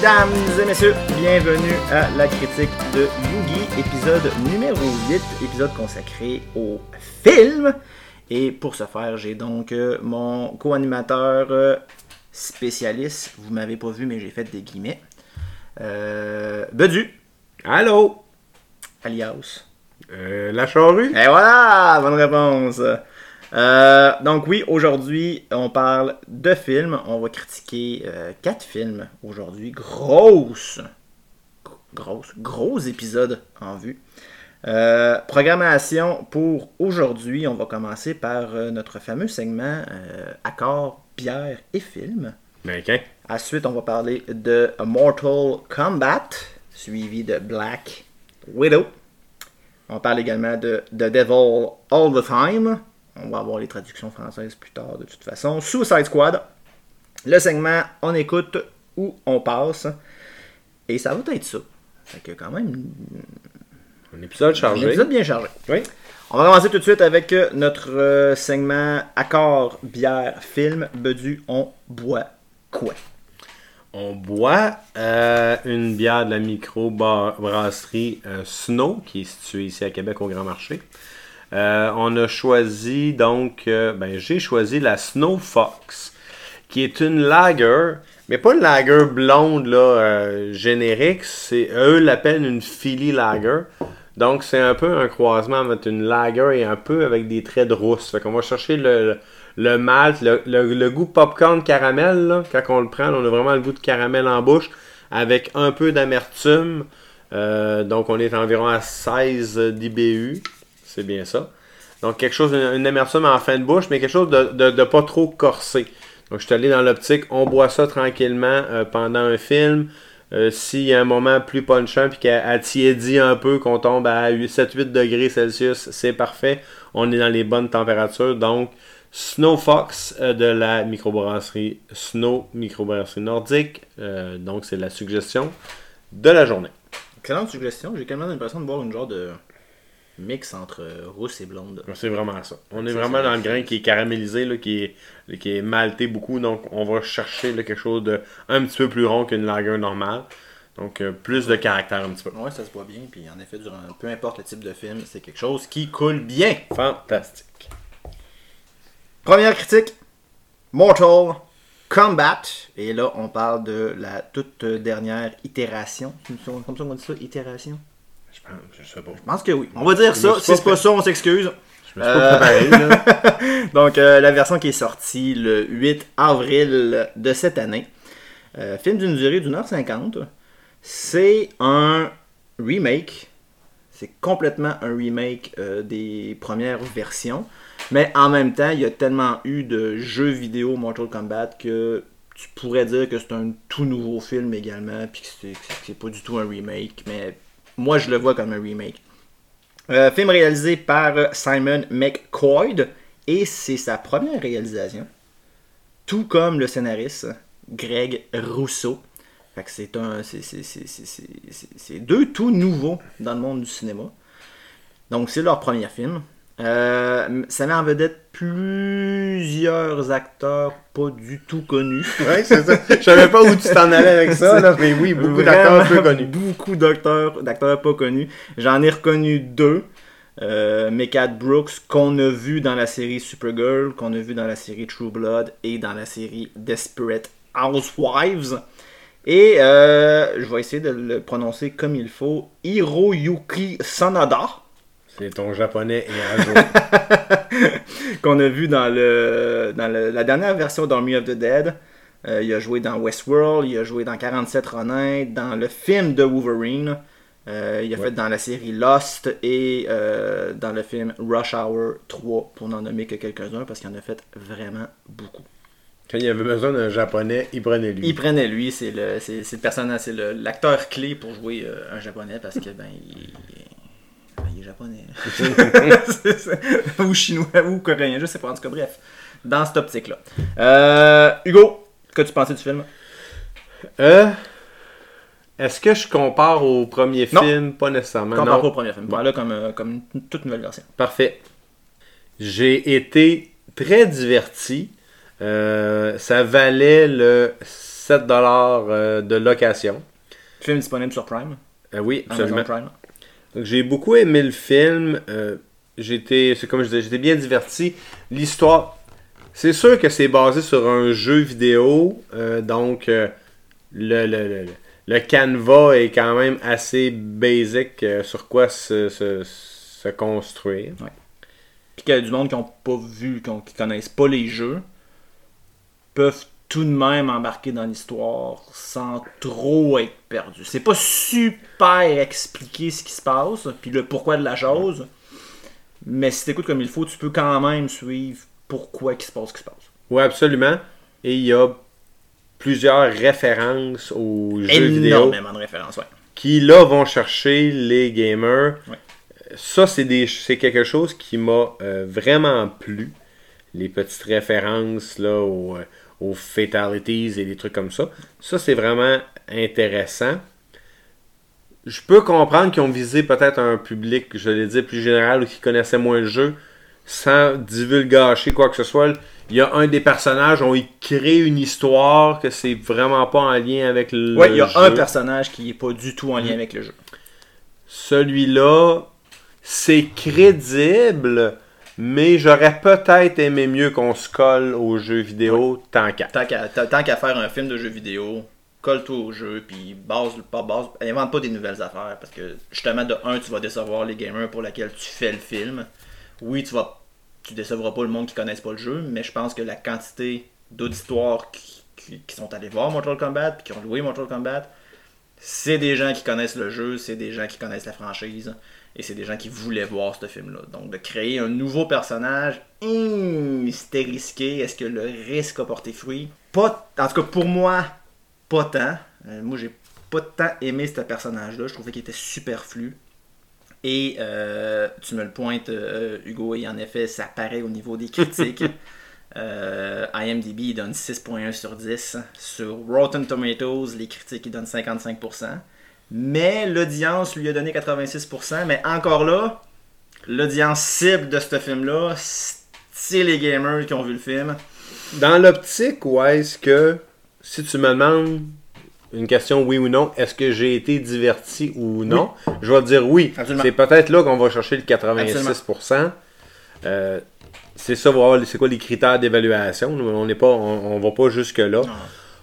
Mesdames et messieurs, bienvenue à la critique de Yugi, épisode numéro 8, épisode consacré au film. Et pour ce faire, j'ai donc euh, mon co-animateur euh, spécialiste, vous m'avez pas vu mais j'ai fait des guillemets, euh, Bedu, Allô? alias. Euh, la charrue? Et voilà, bonne réponse. Euh, donc oui, aujourd'hui, on parle de films. On va critiquer euh, quatre films aujourd'hui. Grosse, grosse, gros épisode en vue. Euh, programmation pour aujourd'hui, on va commencer par notre fameux segment Accords, bière et films. Ben, ok. Ensuite, on va parler de Mortal Kombat, suivi de Black Widow. On parle également de The Devil All the Time. On va avoir les traductions françaises plus tard de toute façon. Suicide Squad. Le segment On écoute ou on passe. Et ça va être ça. Fait que quand même, Un épisode un chargé. épisode bien chargé. Oui. On va commencer tout de suite avec euh, notre euh, segment Accord, bière, film. Bedu, on boit quoi? On boit euh, une bière de la micro-brasserie euh, Snow, qui est située ici à Québec au Grand Marché. Euh, on a choisi donc, euh, ben j'ai choisi la Snow Fox, qui est une lager, mais pas une lager blonde là, euh, générique, c'est eux l'appellent une Philly lager. Donc c'est un peu un croisement entre une lager et un peu avec des traits de rousse. Fait qu'on va chercher le, le malt, le, le- le goût popcorn caramel, là, quand on le prend, on a vraiment le goût de caramel en bouche, avec un peu d'amertume. Donc on est environ à 16 d'IBU, c'est bien ça. Donc quelque chose, une, une amertume en fin de bouche, mais quelque chose de, pas trop corsé. Donc je suis allé dans l'optique, on boit ça tranquillement euh, pendant un film. Euh, S'il y a un moment plus punchant puis qu'elle elle tiédit un peu, qu'on tombe à 7-8 degrés Celsius, c'est parfait. On est dans les bonnes températures. Donc, Snow Fox euh, de la microbrasserie Snow, microbrasserie nordique. Donc, c'est la suggestion de la journée. Excellente suggestion. J'ai quand même l'impression de boire une genre de mix entre euh, rousse et blonde. C'est vraiment ça. On est vraiment ça. dans le grain qui est caramélisé, là, qui, est, qui est malté beaucoup. Donc, on va chercher là, quelque chose de un petit peu plus rond qu'une lager normale. Donc, euh, plus de caractère un petit peu. Ouais, ça se boit bien. Puis en effet, durant, peu importe le type de film, c'est quelque chose qui coule bien. Fantastique. Première critique Mortal Kombat. Et là, on parle de la toute dernière itération. Comme ça qu'on dit ça Itération? Je pense, je sais pas. Je pense que oui. On va dire ça. Si c'est pas ça, on s'excuse. Je me suis pas préparé, là. Donc, euh, la version qui est sortie le 8 avril de cette année. Euh, film d'une durée d'une heure cinquante. C'est un remake. C'est complètement un remake euh, des premières versions. Mais en même temps, il y a tellement eu de jeux vidéo Mortal Kombat que tu pourrais dire que c'est un tout nouveau film également. Puis que c'est pas du tout un remake. Mais moi, je le vois comme un remake. Euh, film réalisé par Simon McCoy et c'est sa première réalisation. Tout comme le scénariste Greg Rousseau. C'est deux tout nouveaux dans le monde du cinéma. Donc c'est leur premier film. Euh, ça met en vedette plusieurs acteurs pas du tout connus. Ouais, c'est ça. Je savais pas où tu t'en allais avec ça, là, mais oui, beaucoup d'acteurs peu connus. Beaucoup d'acteurs, d'acteurs pas connus. J'en ai reconnu deux. Euh, Mekat Brooks, qu'on a vu dans la série Supergirl, qu'on a vu dans la série True Blood et dans la série Desperate Housewives. Et euh, je vais essayer de le prononcer comme il faut. Hiroyuki Sanada, C'est ton japonais et à jour. qu'on a vu dans, le, dans le- la dernière version d'Army of the Dead. Euh, il a joué dans Westworld, il a joué dans 47 Ronin, dans le film de Wolverine. Euh, il a Ouais. fait dans la série Lost et euh, dans le film Rush Hour 3, pour n'en nommer que quelques-uns, parce qu'il en a fait vraiment beaucoup. Quand il avait besoin d'un japonais, il prenait lui. Il prenait lui, c'est le, c'est, c'est le personnage, c'est le- l'acteur clé pour jouer un japonais, parce que ben il, il est japonais. Ça. ou chinois, ou coréen, je sais pas, en tout cas, bref. Dans cette optique-là. Euh, Hugo, qu'as-tu pensé du film? Euh, Est-ce que je compare au premier Non. film? Pas nécessairement. Compare non. pas au premier film. Voilà comme, euh, comme une toute nouvelle version. Parfait. J'ai été très diverti. Euh, ça valait le 7$ euh, de location. Film disponible sur Prime. Euh, oui, Amazon absolument. Prime. Donc, j'ai beaucoup aimé le film. Euh, j'étais, c'est comme je disais, j'étais bien diverti. L'histoire, c'est sûr que c'est basé sur un jeu vidéo. euh, donc, euh, le, le, le, le canevas est quand même assez basic sur quoi se, construire. Puis qu'il y a du monde qui n'ont pas vu, qui, qui connaissent pas les jeux, peuvent tout de même embarquer dans l'histoire sans trop être perdus. C'est pas super expliqué ce qui se passe, puis le pourquoi de la chose, mais si t'écoutes comme il faut, tu peux quand même suivre pourquoi il se passe ce qui se passe. Oui, absolument. Et il y a plusieurs références aux jeux vidéo. Énormément de références, ouais. qui là vont chercher les gamers. Ouais. Ça, c'est des c'est quelque chose qui m'a euh, vraiment plu. Les petites références là, aux, euh, aux fatalities et des trucs comme ça. Ça, c'est vraiment intéressant. Je peux comprendre qu'ils ont visé peut-être un public, je l'ai dit, plus général ou qui connaissait moins le jeu, sans divulgacher quoi que ce soit. Il y a un des personnages, on y crée une histoire que c'est vraiment pas en lien avec le Ouais, il y a jeu. un personnage qui est pas du tout en lien avec le jeu. Celui-là, c'est crédible, mais j'aurais peut-être aimé mieux qu'on se colle aux jeux vidéo tant qu'à. Tant qu'à tant- tant qu'à faire un film de jeu vidéo, colle-toi au jeu, puis base, pas base, invente pas des nouvelles affaires, parce que justement, de un, tu vas décevoir les gamers pour lesquels tu fais le film. Oui, tu vas, tu décevras pas le monde qui connaissent pas le jeu, mais je pense que la quantité d'auditoires qui, qui- qui sont allés voir Mortal Kombat, puis qui ont loué Mortal Kombat, c'est des gens qui connaissent le jeu, c'est des gens qui connaissent la franchise, et c'est des gens qui voulaient voir ce film-là. Donc de créer un nouveau personnage, hum, c'était risqué. Est-ce que le risque a porté fruit? Pas, en tout cas pour moi, pas tant. Euh, moi, j'ai pas tant aimé ce personnage-là. Je trouvais qu'il était superflu. Et euh, tu me le pointes, euh, Hugo, et en effet, ça paraît au niveau des critiques. Euh, IMDb il donne 6.1 sur 10. Sur Rotten Tomatoes, les critiques ils donnent 55%. Mais l'audience lui a donné 86%. Mais encore là, l'audience cible de ce film-là, c'est les gamers qui ont vu le film. Dans l'optique, ou est-ce que, si tu me demandes une question oui ou non, est-ce que j'ai été diverti ou non, je vais te dire oui. Absolument. C'est peut-être là qu'on va chercher le 86%. Euh, c'est ça, voir c'est quoi les critères d'évaluation. On n'est pas, on, on va pas jusque là.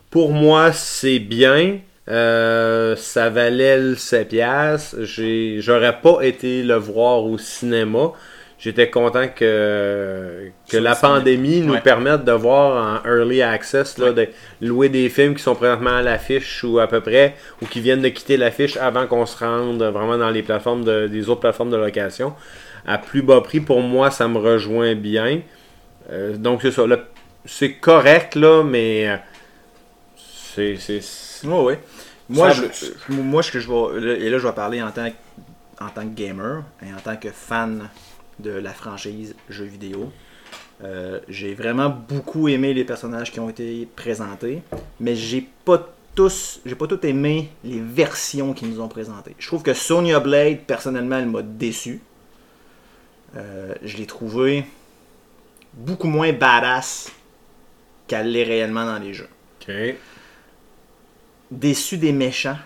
Pour moi, c'est bien. Euh, ça valait le 7 piastres. J'ai- J'aurais pas été le voir au cinéma. J'étais content que, que la pandémie nous Ouais. permette de voir en early access, là, de louer des films qui sont présentement à l'affiche ou à peu près, ou qui viennent de quitter l'affiche avant qu'on se rende vraiment dans les plateformes de, des autres plateformes de location. À plus bas prix, pour moi, ça me rejoint bien. Euh, donc c'est ça. C'est correct, là, mais euh, c'est. Ouais, ouais. Moi, je, je- moi, ce que je vais. Et là, je vais parler en tant, que- en tant que gamer et en tant que fan de la franchise jeux vidéo. Euh, j'ai vraiment beaucoup aimé les personnages qui ont été présentés, mais j'ai pas tous, j'ai pas tout aimé les versions qu'ils nous ont présentées. Je trouve que Sonya Blade, personnellement, elle m'a déçu. Euh, je l'ai trouvé beaucoup moins badass qu'elle l'est réellement dans les jeux Ok. Déçu des méchants.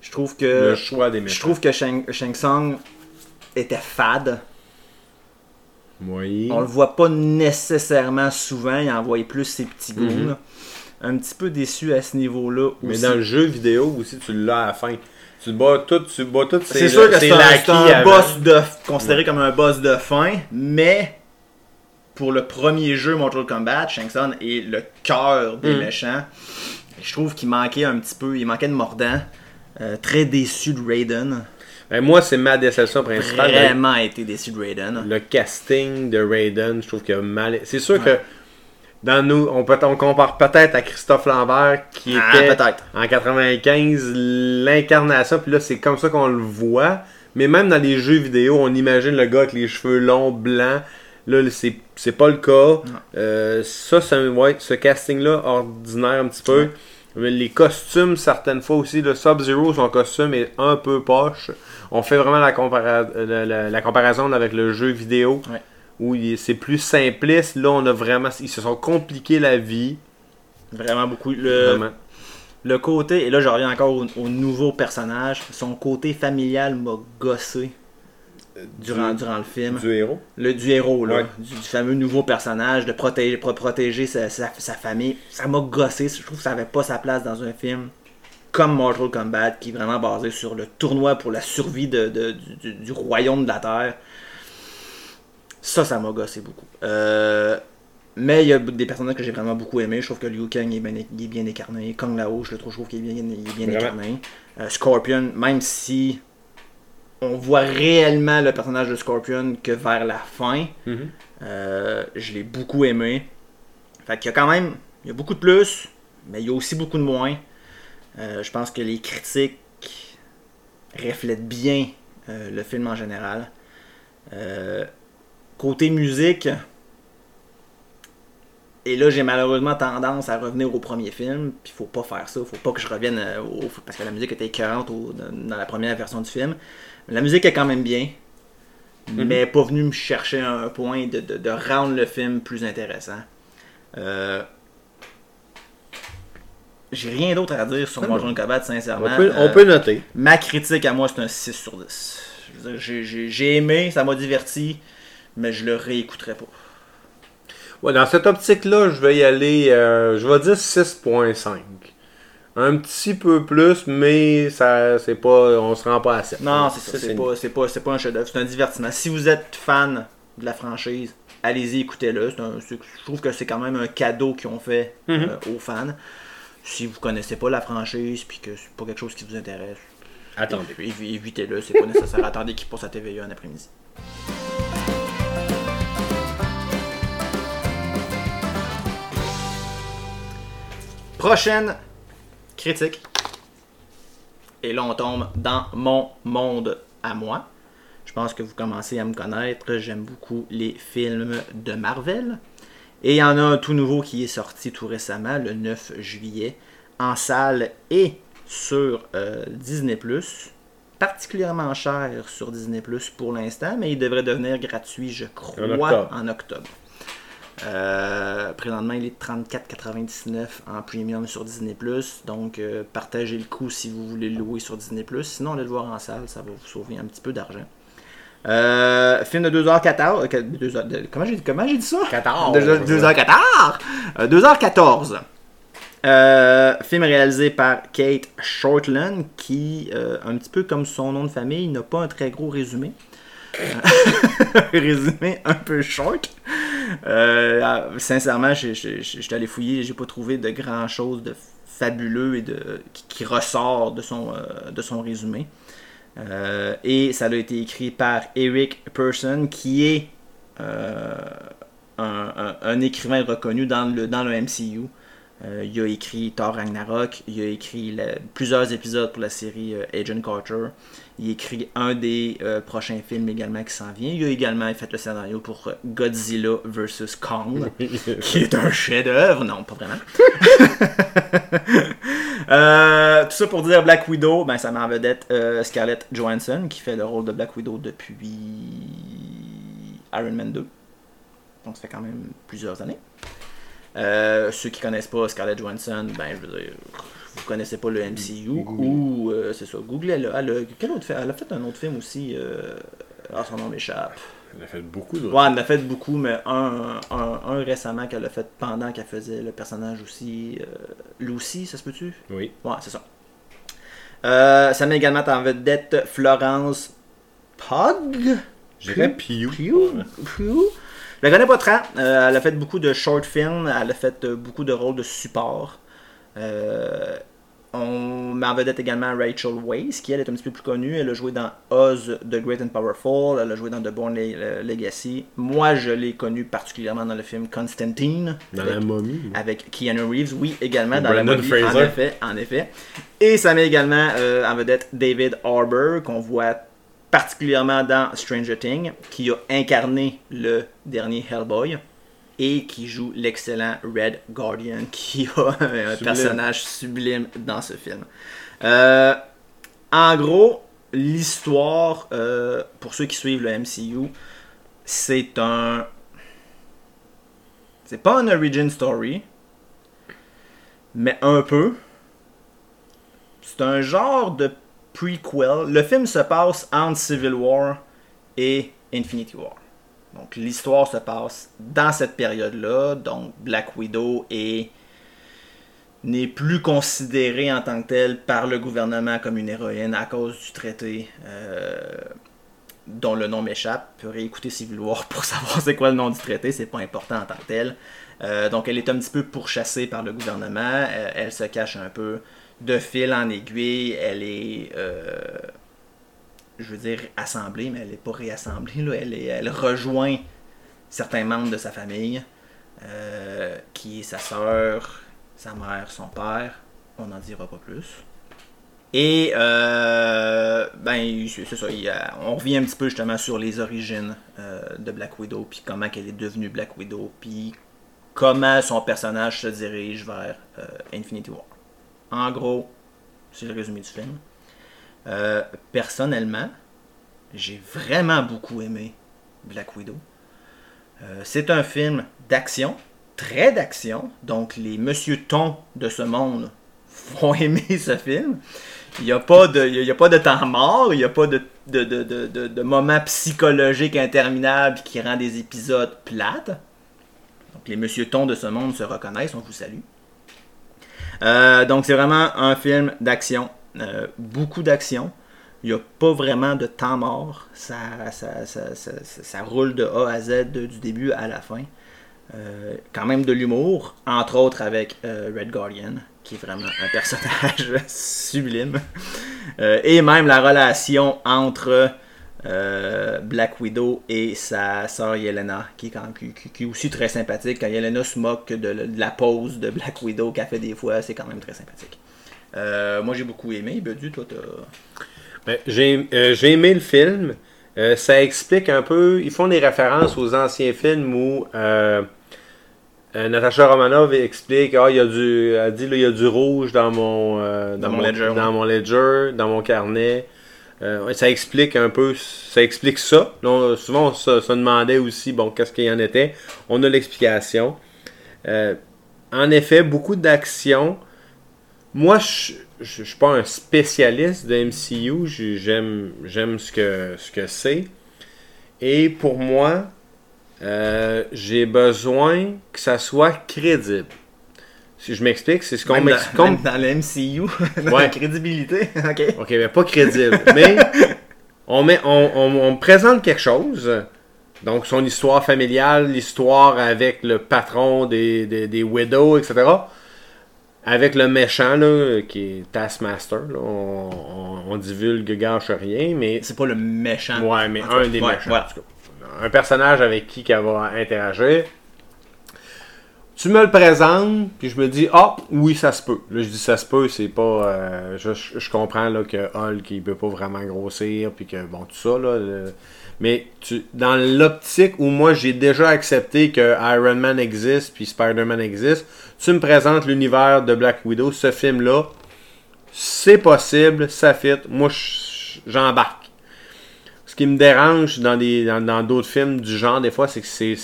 Je trouve Le que choix des je méchants. trouve que Shang, Shang Tsung était fade. Oui. On le voit pas nécessairement souvent, il envoie plus ses petits. Mhm. là. Un petit peu déçu à ce niveau-là Mais aussi. dans le jeu vidéo aussi, tu l'as à la fin. Tu bats tout, tu bats tout. C'est sûr que c'est un, un boss de considéré comme un boss de fin, mais pour le premier jeu Mortal Kombat, Shang Tsung est le cœur des Mm. méchants. Je trouve qu'il manquait un petit peu, il manquait de mordant. Euh, très déçu de Raiden. Ben, moi, c'est ma déception principale. Vraiment été déçu de Raiden. Le casting de Raiden, je trouve qu'il a mal. C'est sûr que dans nous, on, peut, on compare peut-être à Christophe Lambert qui Ah, était en 95 l'incarnation, puis là c'est comme ça qu'on le voit. Mais même dans les jeux vidéo, on imagine le gars avec les cheveux longs, blancs. Là, c'est c'est pas le cas. Euh, ça, c'est ouais, ce casting-là, ordinaire un petit peu. Mais Les costumes, certaines fois aussi, le Sub-Zero, son costume est un peu poche. On fait vraiment la, compara- la, la- la comparaison avec le jeu vidéo Ouais. où c'est plus simpliste. Là, on a vraiment. Ils se sont compliqués la vie. Vraiment beaucoup. Le, Vraiment. le côté, et là je reviens encore au, au nouveau personnage, son côté familial m'a gossé durant, Du- durant le film. Du héros? Le, du héros, là, Ouais. du, du fameux nouveau personnage, de protéger, pro- protéger sa, sa- sa famille. Ça m'a gossé. Je trouve que ça avait pas sa place dans un film comme Mortal Kombat, qui est vraiment basé sur le tournoi pour la survie de, de- du, du- royaume de la Terre. Ça, ça m'a gossé beaucoup. Euh, mais il y a des personnages que j'ai vraiment beaucoup aimé. Je trouve que Liu Kang est bien, il est bien. Kong Lao, je le trouve, je trouve qu'il est bien, il est bien. Euh, Scorpion, même si on voit réellement le personnage de Scorpion que vers la fin, Mhm. euh, je l'ai beaucoup aimé. Fait qu'il y a quand même il y a beaucoup de plus, mais il y a aussi beaucoup de moins. Euh, je pense que les critiques reflètent bien euh, le film en général. Côté musique, et là j'ai malheureusement tendance à revenir au premier film, puis faut pas faire ça, faut pas que je revienne au parce que la musique était écœurante au- dans la première version du film. La musique est quand même bien, mais pas venu me chercher un point de, de- de rendre le film plus intéressant. Euh, J'ai rien d'autre à dire sur Ah. Mortal Kombat, sincèrement. On peut, on Euh, peut noter. Ma critique à moi, c'est un 6 sur 10. Je veux dire, J'ai j'ai- j'ai aimé, ça m'a diverti, mais je le réécouterai pas. Ouais, dans cette optique-là, je vais y aller, euh, je vais dire 6.5. Un petit peu plus, mais ça, c'est pas, on se rend pas à 7. Non, c'est ça, c'est pas, c'est pas, c'est pas un chef-d'œuvre, c'est un divertissement. Si vous êtes fan de la franchise, allez-y, écoutez-le. C'est un- c'est- Je trouve que c'est quand même un cadeau qu'ils ont fait Mhm. euh, aux fans. Si vous connaissez pas la franchise puis que c'est pas quelque chose qui vous intéresse, Attendez. évi- évitez-le, c'est pas nécessaire. Attendez qu'il passe à TVA un après-midi. Prochaine critique. Et là, on tombe dans mon monde à moi. Je pense que vous commencez à me connaître. J'aime beaucoup les films de Marvel. Et il y en a un tout nouveau qui est sorti tout récemment, le 9 juillet, en salle et sur euh, Disney +. Particulièrement cher sur Disney Plus pour l'instant, mais il devrait devenir gratuit, je crois, En octobre. en octobre. Euh, présentement, il est 34,99 en premium sur Disney+. Donc, euh, partagez le coût si vous voulez le louer sur Disney+. Sinon, allez le voir en salle, ça va vous sauver un petit peu d'argent. Euh, film de 2h14. euh, que- deux heures- de- comment j'ai comment j'ai dit ça? 14. 2h14. 2h14. Euh, film réalisé par Kate Shortland, qui, euh, un petit peu comme son nom de famille, n'a pas un très gros résumé. Résumé un peu short. Euh, ah, sincèrement, j'étais allé fouiller, j'ai pas trouvé de grand chose de fabuleux et de qui, ressort de son, euh, résumé. Euh, et ça a été écrit par Eric Person, qui est euh, un, écrivain reconnu dans le MCU. Euh, il a écrit Thor Ragnarok, il a écrit la- plusieurs épisodes pour la série euh, Agent Carter. Il a écrit un des euh, prochains films également qui s'en vient. Il a également fait le scénario pour Godzilla vs. Kong, qui est un chef-d'œuvre. Non, pas vraiment. Tout ça pour dire Black Widow, ben, ça met en vedette Scarlett Johansson, qui fait le rôle de Black Widow depuis Iron Man 2. Donc ça fait quand même plusieurs années. Euh, ceux qui connaissent pas Scarlett Johansson, ben je veux dire, vous connaissez pas le MCU Googlez. ou euh, c'est ça, googlez-le. Elle, a- quel autre film? Elle a fait un autre film aussi. euh, Ah, son nom m'échappe. Elle a fait beaucoup de. Ouais, elle en a fait beaucoup, mais un, un, un récemment qu'elle a fait pendant qu'elle faisait le personnage aussi. Euh, Lucy, ça se peut-tu? Oui. Ouais, c'est ça. Euh, ça met également en vedette Florence Pug. Je dirais Piu. Pugh? Pugh? Je la connais pas très. Euh, elle a fait beaucoup de short films. Elle a fait euh, beaucoup de rôles de support. Euh, on met en vedette également Rachel Weisz, qui elle est un petit peu plus connue. Elle a joué dans Oz, The Great and Powerful. Elle a joué dans The Born Le- Le- Legacy. Moi, je l'ai connue particulièrement dans le film Constantine. Dans avec- la momie. avec Keanu Reeves, oui, également dans la Brendan movie, en Fraser. effet, en effet. Et ça met également euh, en vedette David Harbour, qu'on voit particulièrement dans Stranger Things, qui a incarné le dernier Hellboy et qui joue l'excellent Red Guardian, qui a un Sublime. personnage sublime dans ce film. Euh, en gros, l'histoire, euh, pour ceux qui suivent le MCU, c'est un. C'est pas un origin story. mais un peu. C'est un genre de prequel. Le film se passe entre Civil War et Infinity War. Donc l'histoire se passe dans cette période-là. Donc Black Widow est n'est plus considérée en tant que telle par le gouvernement comme une héroïne à cause du traité euh, dont le nom m'échappe. Vous réécouter Civil War pour savoir c'est quoi le nom du traité, c'est pas important en tant que tel. Euh, donc elle est un petit peu pourchassée par le gouvernement, euh, elle se cache un peu de fil en aiguille, elle est je veux dire assemblée, mais elle n'est pas réassemblée. Là. Elle, rejoint certains membres de sa famille, qui est sa sœur, sa mère, son père. On n'en dira pas plus. Et euh, ben c'est ça, on revient un petit peu justement sur les origines euh, de Black Widow, puis comment elle est devenue Black Widow, puis comment son personnage se dirige vers euh, Infinity War. En gros, c'est le résumé du film. personnellement, j'ai vraiment beaucoup aimé Black Widow. c'est un film d'action, très d'action. Donc, les Monsieur Ton de ce monde vont aimer ce film. Il n'y a, pas de, de temps mort, il n'y a pas de, de, moment psychologique interminable qui rend des épisodes plates. Donc, les Monsieur Ton de ce monde se reconnaissent, on vous salue. Euh, donc, c'est vraiment un film d'action. Euh, beaucoup d'action. Il n'y a pas vraiment de temps mort. Ça ça, ça, ça, roule de A à Z du début à la fin. Euh, quand même de l'humour, entre autres avec Red Guardian, qui est vraiment un personnage sublime. Et même la relation entre Black Widow et sa sœur Yelena, qui est, quand, qui, est, aussi très sympathique. Quand Yelena se moque de, la pose de Black Widow qu'elle fait des fois, c'est quand même très sympathique. moi j'ai beaucoup aimé. Bedu, toi t'as. Ben, j'ai aimé le film. ça explique un peu. Ils font des références aux anciens films où euh, Natasha Romanov explique ah, il y a du, elle dit il y a du rouge dans mon, euh, dans, mon, ledger, dans mon ledger, dans mon carnet. Euh, ça explique un peu, ça explique ça. souvent, on se, demandait aussi, bon, qu'est-ce qu'il y en était. On a l'explication. en effet, beaucoup d'actions. Moi, je ne suis pas un spécialiste de MCU. J'aime, j'aime ce que, ce que c'est. Et pour moi, euh, j'ai besoin que ça soit crédible. Si je m'explique, c'est ce qu'on m'explique. Dans, dans le MCU, dans la crédibilité. ok. Ok, mais pas crédible. mais on, met, on, on, présente quelque chose. Donc, son histoire familiale, l'histoire avec le patron des, des, des Widows, etc. Avec le méchant, là, qui est Taskmaster. Là, on, on, divulgue gâche rien, mais. C'est pas le méchant. Ouais, mais un des méchants. En tout cas un personnage avec qui elle va interagir. Tu me le présentes, puis je me dis, ah, oui, ça se peut. Là, je dis, ça se peut, c'est pas. Euh, je, comprends là, que Hulk, il peut pas vraiment grossir, puis que, bon, tout ça, là. mais dans l'optique où moi, j'ai déjà accepté que Iron Man existe, puis Spider-Man existe, tu me présentes l'univers de Black Widow, ce film-là, c'est possible, ça fit. Moi, j'embarque ce qui me dérange dans des dans d'autres films du genre, des fois, c'est que c'est,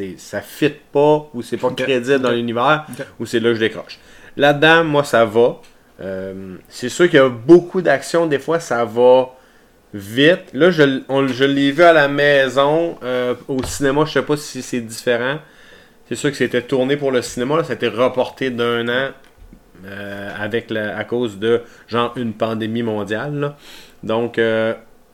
c'est ça fit pas ou c'est pas crédible dans l'univers ou c'est là que je décroche. Là-dedans, moi, ça va. Euh, c'est sûr qu'il y a beaucoup d'action. Des fois, ça va vite. Là, je, je l'ai vu à la maison. Euh, au cinéma, je sais pas si c'est différent. C'est sûr que c'était tourné pour le cinéma. Là, ça a été reporté d'un an euh, avec la, à cause de genre une pandémie mondiale. Donc,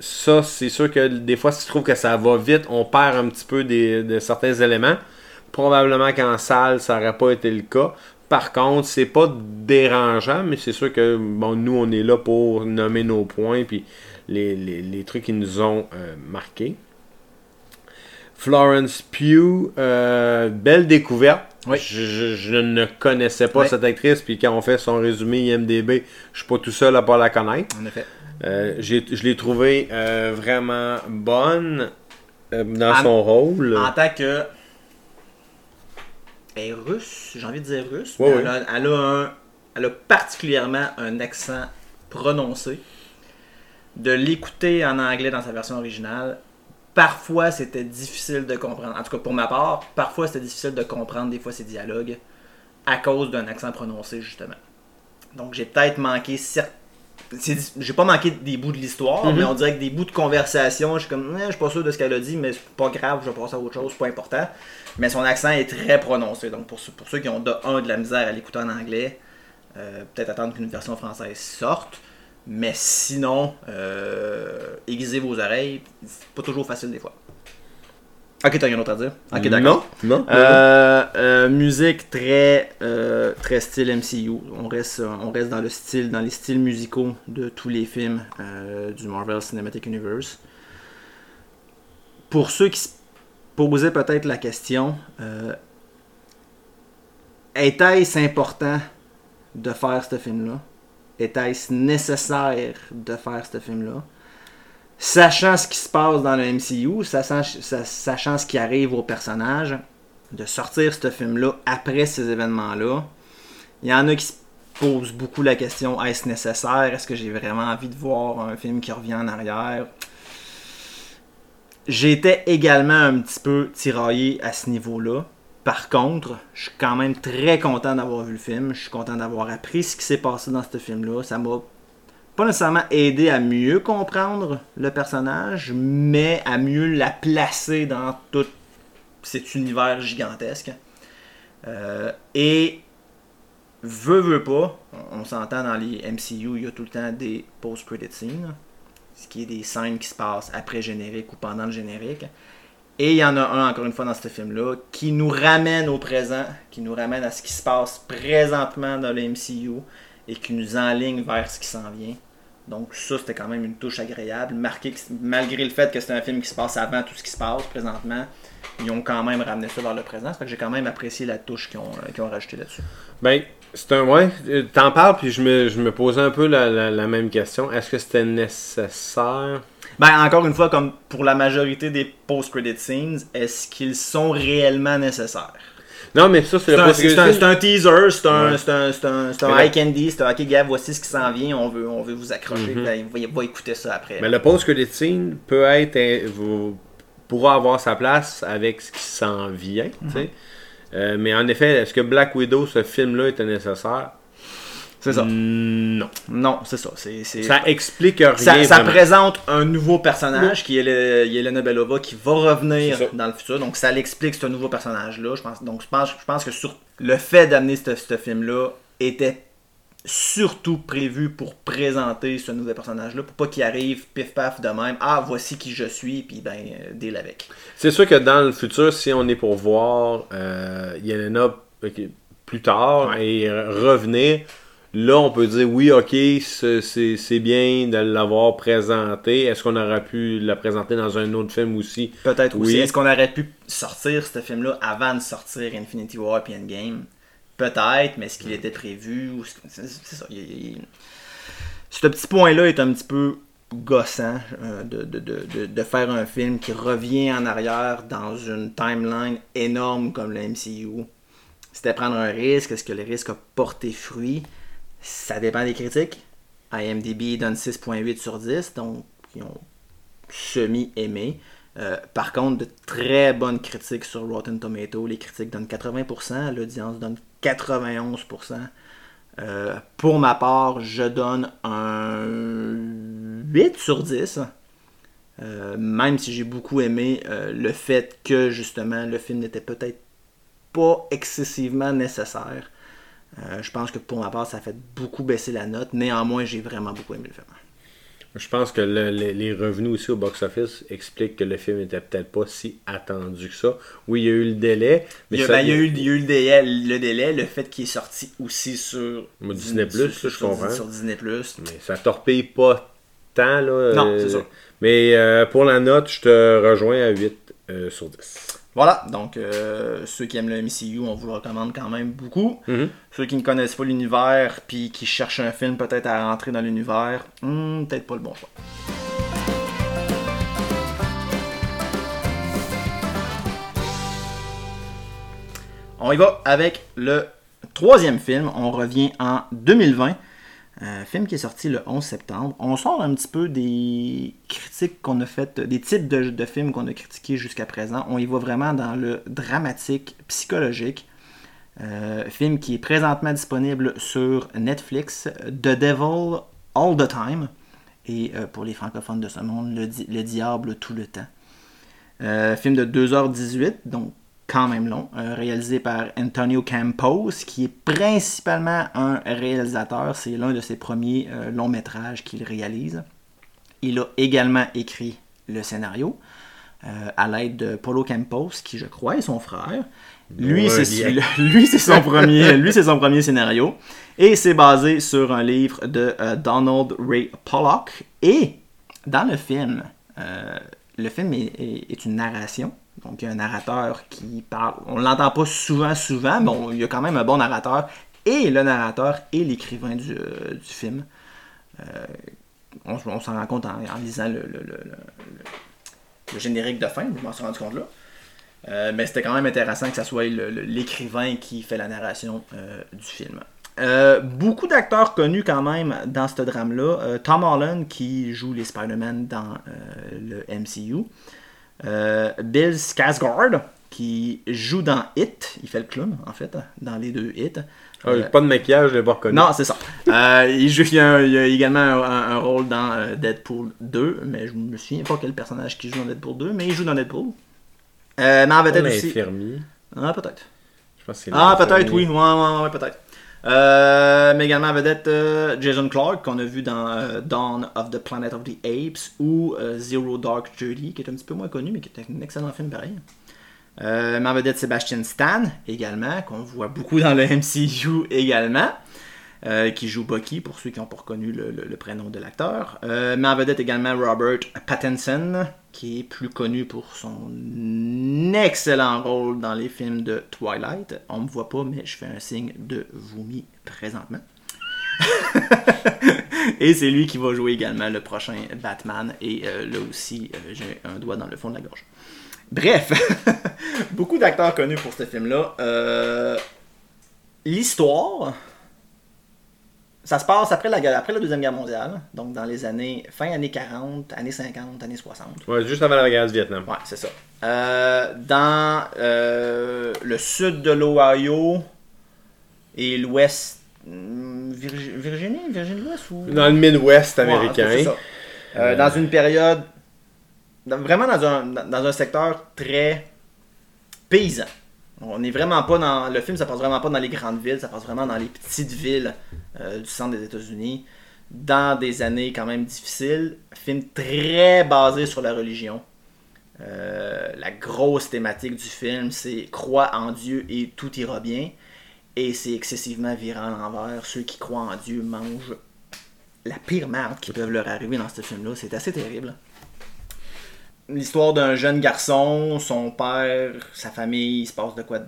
ça, c'est sûr que des fois, si tu trouves que ça va vite, on perd un petit peu de certains éléments. Probablement qu'en salle, ça n'aurait pas été le cas. Par contre, c'est pas dérangeant, mais c'est sûr que bon, nous, on est là pour nommer nos points puis les, trucs qui nous ont euh, marqués. Florence Pugh, euh, belle découverte. Je, ne connaissais pas cette actrice, puis quand on fait son résumé IMDB, je suis pas tout seul à pas la connaître. En effet. Euh, je l'ai trouvé euh, vraiment bonne euh, dans son rôle. En tant que. Elle est russe, j'ai envie de dire russe. elle, A, un, elle, A, particulièrement un accent prononcé. De l'écouter en anglais dans sa version originale, parfois c'était difficile de comprendre. En tout cas, pour ma part, parfois c'était difficile de comprendre des fois ses dialogues. à cause d'un accent prononcé, justement. Donc, j'ai peut-être manqué certes. J'ai pas manqué des bouts de l'histoire, Mhm. mais on dirait que des bouts de conversation, je suis comme, Eh, je suis pas sûr de ce qu'elle a dit, mais c'est pas grave, je vais passer à autre chose, c'est pas important. Mais son accent est très prononcé. Donc, pour ceux, pour ceux qui ont de un de la misère à l'écouter en anglais, euh, peut-être attendre qu'une version française sorte. Mais sinon, euh, aiguisez vos oreilles, c'est pas toujours facile des fois. Ok, t'as rien d'autre à dire? Ok, d'accord. Non, non. Euh, euh, musique très, euh, très style MCU. On reste, on reste dans le style, dans les styles musicaux de tous les films du Marvel Cinematic Universe. Pour ceux qui se posaient peut-être la question, était-ce important de faire ce film-là? Était-ce nécessaire de faire ce film-là? Sachant ce qui se passe dans le MCU, sachant, sa- sachant ce qui arrive aux personnages, de sortir ce film-là après ces événements-là, il y en a qui se posent beaucoup la question est-ce nécessaire? Est-ce que j'ai vraiment envie de voir un film qui revient en arrière? J'étais également un petit peu tiraillé à ce niveau-là. Par contre, je suis quand même très content d'avoir vu le film. Je suis content d'avoir appris ce qui s'est passé dans ce film-là. Ça m'a pas nécessairement aidé à mieux comprendre le personnage, mais à mieux la placer dans tout cet univers gigantesque. Euh, et veut, veut pas, on s'entend dans les MCU, il y a tout le temps des post-credit scenes, ce qui est des scènes qui se passent après générique ou pendant le générique. Et il y en a un, encore une fois, dans ce film-là, qui nous ramène au présent, qui nous ramène à ce qui se passe présentement dans le MCU et qui nous enligne vers ce qui s'en vient. Donc ça, c'était quand même une touche agréable, marqué que- malgré le fait que c'est un film qui se passe avant tout ce qui se passe présentement, ils ont quand même ramené ça vers le présent. Ça fait que j'ai quand même apprécié la touche qu'ils ont, euh, qu'ils ont rajouté là-dessus. Ben, c'est un. Ouais, euh, t'en parles, puis je me, je me posais un peu la, la- la même question. Est-ce que c'était nécessaire? Ben, encore une fois, comme pour la majorité des post-credit scenes, est-ce qu'ils sont réellement nécessaires? Non, mais ça, c'est C'est le un, post c'est un- c'est un teaser, c'est un, Ouais. c'est un, c'est un, c'est un Mais eye candy, c'est un ok, gars, voici ce qui s'en vient, on veut, on veut vous accrocher, Mhm. ben, va, va écouter ça après. Mais le post-credit scene peut être. euh, vous- pourra avoir sa place avec ce qui s'en vient, tu sais. Euh, mais en effet, est-ce que Black Widow, ce film-là, était nécessaire? C'est ça. Non. Non, c'est ça. C'est, c'est- Ça explique rien. ça, ça présente un nouveau personnage qui est le- Yelena Belova qui va revenir dans le futur. Donc ça l'explique ce nouveau personnage-là. Je pense, donc je pense, je pense que sur le fait d'amener ce, ce film-là était surtout prévu pour présenter ce nouveau personnage-là, pour pas qu'il arrive pif paf de même. Ah, voici qui je suis, puis ben, euh, deal avec. C'est sûr que dans le futur, si on est pour voir euh, Yelena plus tard Ouais. et revenir, là, on peut dire oui, ok, c'est- bien de l'avoir présenté. Est-ce qu'on aurait pu la présenter dans un autre film aussi? Peut-être aussi. Oui. Est-ce qu'on aurait pu sortir ce film-là avant de sortir Infinity War et Endgame? Peut-être, mais est-ce qu'il était prévu C'est ça. il- il- Ce petit point-là est un petit peu gossant euh, de, de- de- de- de faire un film qui revient en arrière dans une timeline énorme comme le MCU. C'était prendre un risque. Est-ce que le risque a porté fruit? Ça dépend des critiques. IMDb donne 6.8 sur 10, donc ils ont semi-aimé. Euh, par contre, de très bonnes critiques sur Rotten Tomato. Les critiques donnent 80%, l'audience donne 91%. Euh, pour ma part, je donne un 8 sur 10. Euh, même si j'ai beaucoup aimé le fait que justement le film n'était peut-être pas excessivement nécessaire. Euh, je pense que pour ma part, ça a fait beaucoup baisser la note. Néanmoins, j'ai vraiment beaucoup aimé le film. Je pense que le- le- les revenus aussi au box-office expliquent que le film était peut-être pas si attendu que ça. Oui, il y a eu le délai, mais il, y a, ça- ben, il y a eu, il y a eu le, délai, le délai, le fait qu'il est sorti aussi sur Disney+, sur, là, je sur- comprends. sur Disney+. Mais ça torpille pas tant, là. Non, euh, c'est ça. Mais euh, pour la note, je te rejoins à 8 euh, sur 10. Voilà, donc euh, ceux qui aiment le MCU, on vous le recommande quand même beaucoup. Mhm. Ceux qui ne connaissent pas l'univers, puis qui cherchent un film peut-être à rentrer dans l'univers, hmm, peut-être pas le bon choix. On y va avec le troisième film. On revient en 2020. Film qui est sorti le 11 septembre. On sort un petit peu des critiques qu'on a faites, des types de, de films qu'on a critiqués jusqu'à présent. On y va vraiment dans le dramatique, psychologique. film qui est présentement disponible sur Netflix, The Devil All the Time. Et pour les francophones de ce monde, Le, Diable tout le temps. film de 2h18, donc quand même long, réalisé par Antonio Campos, qui est principalement un réalisateur. C'est l'un de ses premiers longs métrages qu'il réalise. Il a également écrit le scénario euh, à l'aide de Polo Campos, qui je crois est son frère. Lui, c'est son premier, lui, son premier scénario, et c'est basé sur un livre de euh, Donald Ray Pollock. Et dans le film, euh, le film est, une narration. Donc, il y a un narrateur qui parle. On l'entend pas souvent, souvent, mais il y a quand même un bon narrateur. Et le narrateur est l'écrivain du, du, film on, s'en rend compte en, lisant le, générique de fin, je m'en suis rendu compte là. Euh, mais c'était quand même intéressant que ce soit l'écrivain qui fait la narration euh, du film. Euh, beaucoup d'acteurs connus quand même dans ce drame-là. Tom Holland qui joue les Spider-Man dans le MCU. Bill Skarsgård qui joue dans Hit. Il fait le clown en fait, dans les deux Hits. Ah, pas de maquillage, je l'ai pas reconnu. Non, c'est ça. Euh, il, joue, il, a, a également un, rôle dans euh, Deadpool 2, mais je me souviens pas quel personnage qui joue dans Deadpool 2, mais il joue dans Deadpool. Euh, mais en aussi. Ah, peut-être. Je pense que Ah, peut-être, oui. Ouais, ouais, ouais, peut-être. Euh, mais également en vedette Jason Clark, qu'on a vu dans Dawn of the Planet of the Apes, ou Zero Dark Thirty, qui est un petit peu moins connu, mais qui est un excellent film pareil. Euh, mais en vedette Sébastien Stan également, qu'on voit beaucoup dans le MCU également, euh, qui joue Bucky pour ceux qui n'ont pas reconnu le, prénom de l'acteur. Euh, mais en vedette également Robert Pattinson, qui est plus connu pour son excellent rôle dans les films de Twilight. On me voit pas, mais je fais un signe de vomi présentement. et c'est lui qui va jouer également le prochain Batman. Et là aussi, j'ai un doigt dans le fond de la gorge. Bref, beaucoup d'acteurs connus pour ce film-là. Euh, l'histoire, ça se passe après la, après la Deuxième Guerre mondiale, donc dans les années, fin années 40, années 50, années 60. Ouais, juste avant la guerre du Vietnam. Ouais, c'est ça. Euh, dans euh, le sud de l'Ohio et l'ouest. Hmm, Virginie, Virginie-Ouest ou... Dans le Midwest américain. Ouais, ça. dans une période vraiment dans un, dans un secteur très paysan. On n'est vraiment pas dans. Le film, ça passe vraiment pas dans les grandes villes, ça passe vraiment dans les petites villes euh, du centre des États-Unis, dans des années quand même difficiles. Film très basé sur la religion. Euh, la grosse thématique du film, c'est crois en Dieu et tout ira bien. Et c'est excessivement virant à l'envers. Ceux qui croient en Dieu mangent la pire merde qui peut leur arriver dans ce film-là. C'est assez terrible l'histoire d'un jeune garçon, son père, sa famille, il se passe de quoi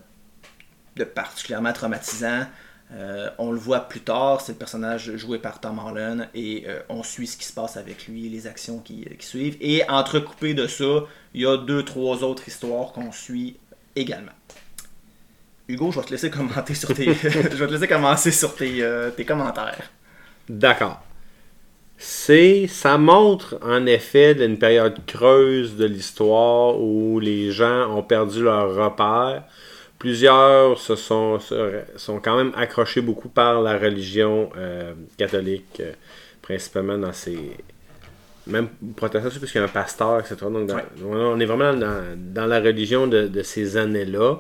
de particulièrement traumatisant. Euh, on le voit plus tard, c'est le personnage joué par Tom Holland et euh, on suit ce qui se passe avec lui, les actions qui, suivent. Et entrecoupé de ça, il y a deux, trois autres histoires qu'on suit également. Hugo, je vais te laisser commenter sur tes, je vais te laisser commencer sur tes, euh, tes commentaires. D'accord c'est ça montre en effet une période creuse de l'histoire où les gens ont perdu leur repère. Plusieurs se sont, sont quand même accrochés beaucoup par la religion euh, catholique, euh, principalement dans ces. Même protestants, parce qu'il y a un pasteur, etc. Donc, on est vraiment dans, la religion de, ces années-là.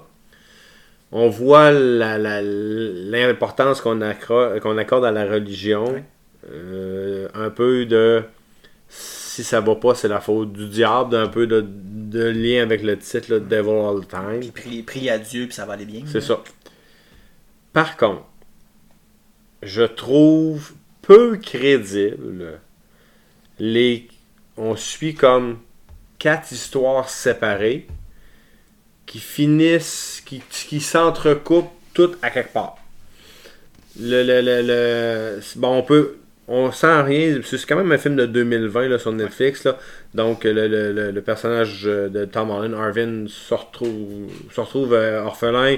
On voit l'importance qu'on accorde à la religion. Euh, un peu de si ça va pas, c'est la faute du diable, un peu de, lien avec le titre Devil All the Time. Puis prie, à Dieu, puis ça va aller bien. C'est ça. Par contre, je trouve peu crédible les. On suit comme quatre histoires séparées qui finissent, qui, qui s'entrecoupent toutes à quelque part. Le, le, le, bon, on peut on sent rien. C'est quand même un film de 2020 là, sur Netflix. Là. Donc, le, personnage de Tom Holland, Arvin, se retrouve, se euh, orphelin.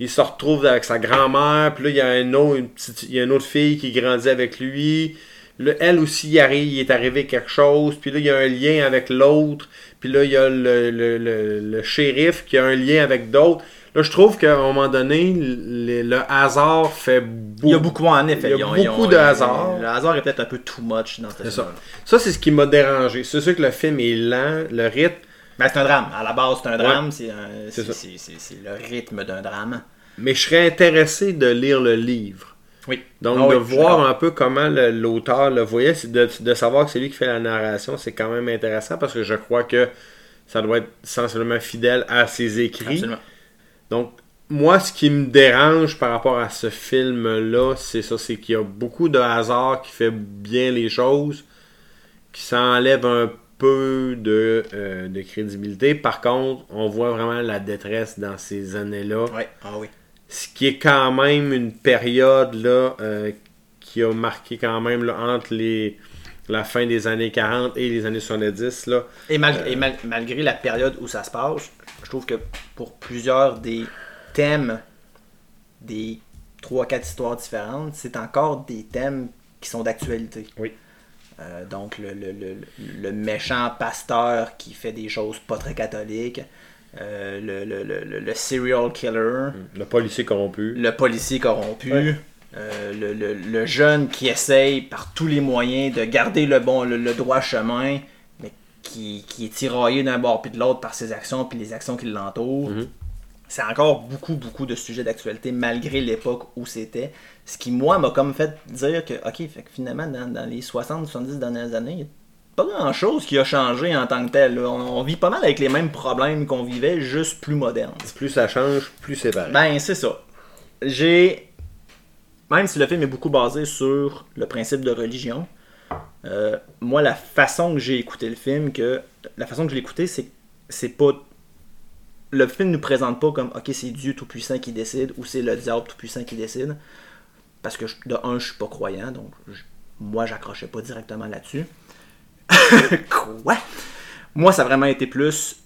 Il se retrouve avec sa grand-mère. Puis là, il y, a un autre, une, autre fille qui grandit avec lui. elle aussi, il, arrive, il est arrivé quelque chose. Puis là, il y a un lien avec l'autre. Puis là, il y a le, shérif qui a un lien avec d'autres. Là, je trouve qu'à un moment donné, le, le hasard fait beaucoup. Il y a beaucoup, en effet. Il y a Ils beaucoup ont- de hasard. Le hasard est peut-être un peu too much dans ce C'est ça. Ça, c'est ce qui m'a dérangé. C'est sûr que le film est lent, le rythme. Ben, c'est un drame. À la base, c'est un drame. C'est le rythme d'un drame. Mais je serais intéressé de lire le livre. Oui. Donc, Ah de voir un peu comment l'auteur le voyait, de, de savoir que c'est lui qui fait la narration, c'est quand même intéressant parce que je crois que ça doit être sensiblement fidèle à ses écrits. Absolument. Donc, moi, ce qui me dérange par rapport à ce film-là, c'est ça, c'est qu'il y a beaucoup de hasard qui fait bien les choses, qui s'enlève un peu de, euh, de crédibilité. Par contre, on voit vraiment la détresse dans ces années-là. Oui. Ah oui. Ce qui est quand même une période là, euh, qui a marqué quand même là, entre les, la fin des années 40 et les années 70. Là. Et, mal- malgré la période où ça se passe, je trouve que pour plusieurs des thèmes des 3-4 histoires différentes, c'est encore des thèmes qui sont d'actualité. Oui. Euh, donc le, le- le- le méchant pasteur qui fait des choses pas très catholiques, euh, le, le- le- le- le serial killer, Le policier corrompu. le policier corrompu, euh, le, le- le jeune qui essaye par tous les moyens de garder le bon, le, le droit chemin, qui, qui est tiraillé d'un bord puis de l'autre par ses actions puis les actions qui l'entourent. Mhm. C'est encore beaucoup, beaucoup de sujets d'actualité malgré l'époque où c'était. Ce qui, moi, m'a comme fait dire que, ok, fait que finalement, dans, dans les 60-70 dernières années, il y a pas grand chose qui a changé en tant que tel. On, on vit pas mal avec les mêmes problèmes qu'on vivait, juste plus modernes. Plus ça change, plus c'est pareil. Ben, c'est ça. J'ai. Même si le film est beaucoup basé sur le principe de religion, euh, moi, la façon que j'ai écouté le film, que la façon que je l'ai écouté, c'est c'est pas. Le film nous présente pas comme, ok, c'est Dieu tout-puissant qui décide ou c'est le diable tout-puissant qui décide. Parce que je- de un, je suis pas croyant, donc je- moi, j'accrochais pas directement là-dessus. Quoi? Moi, ça a vraiment été plus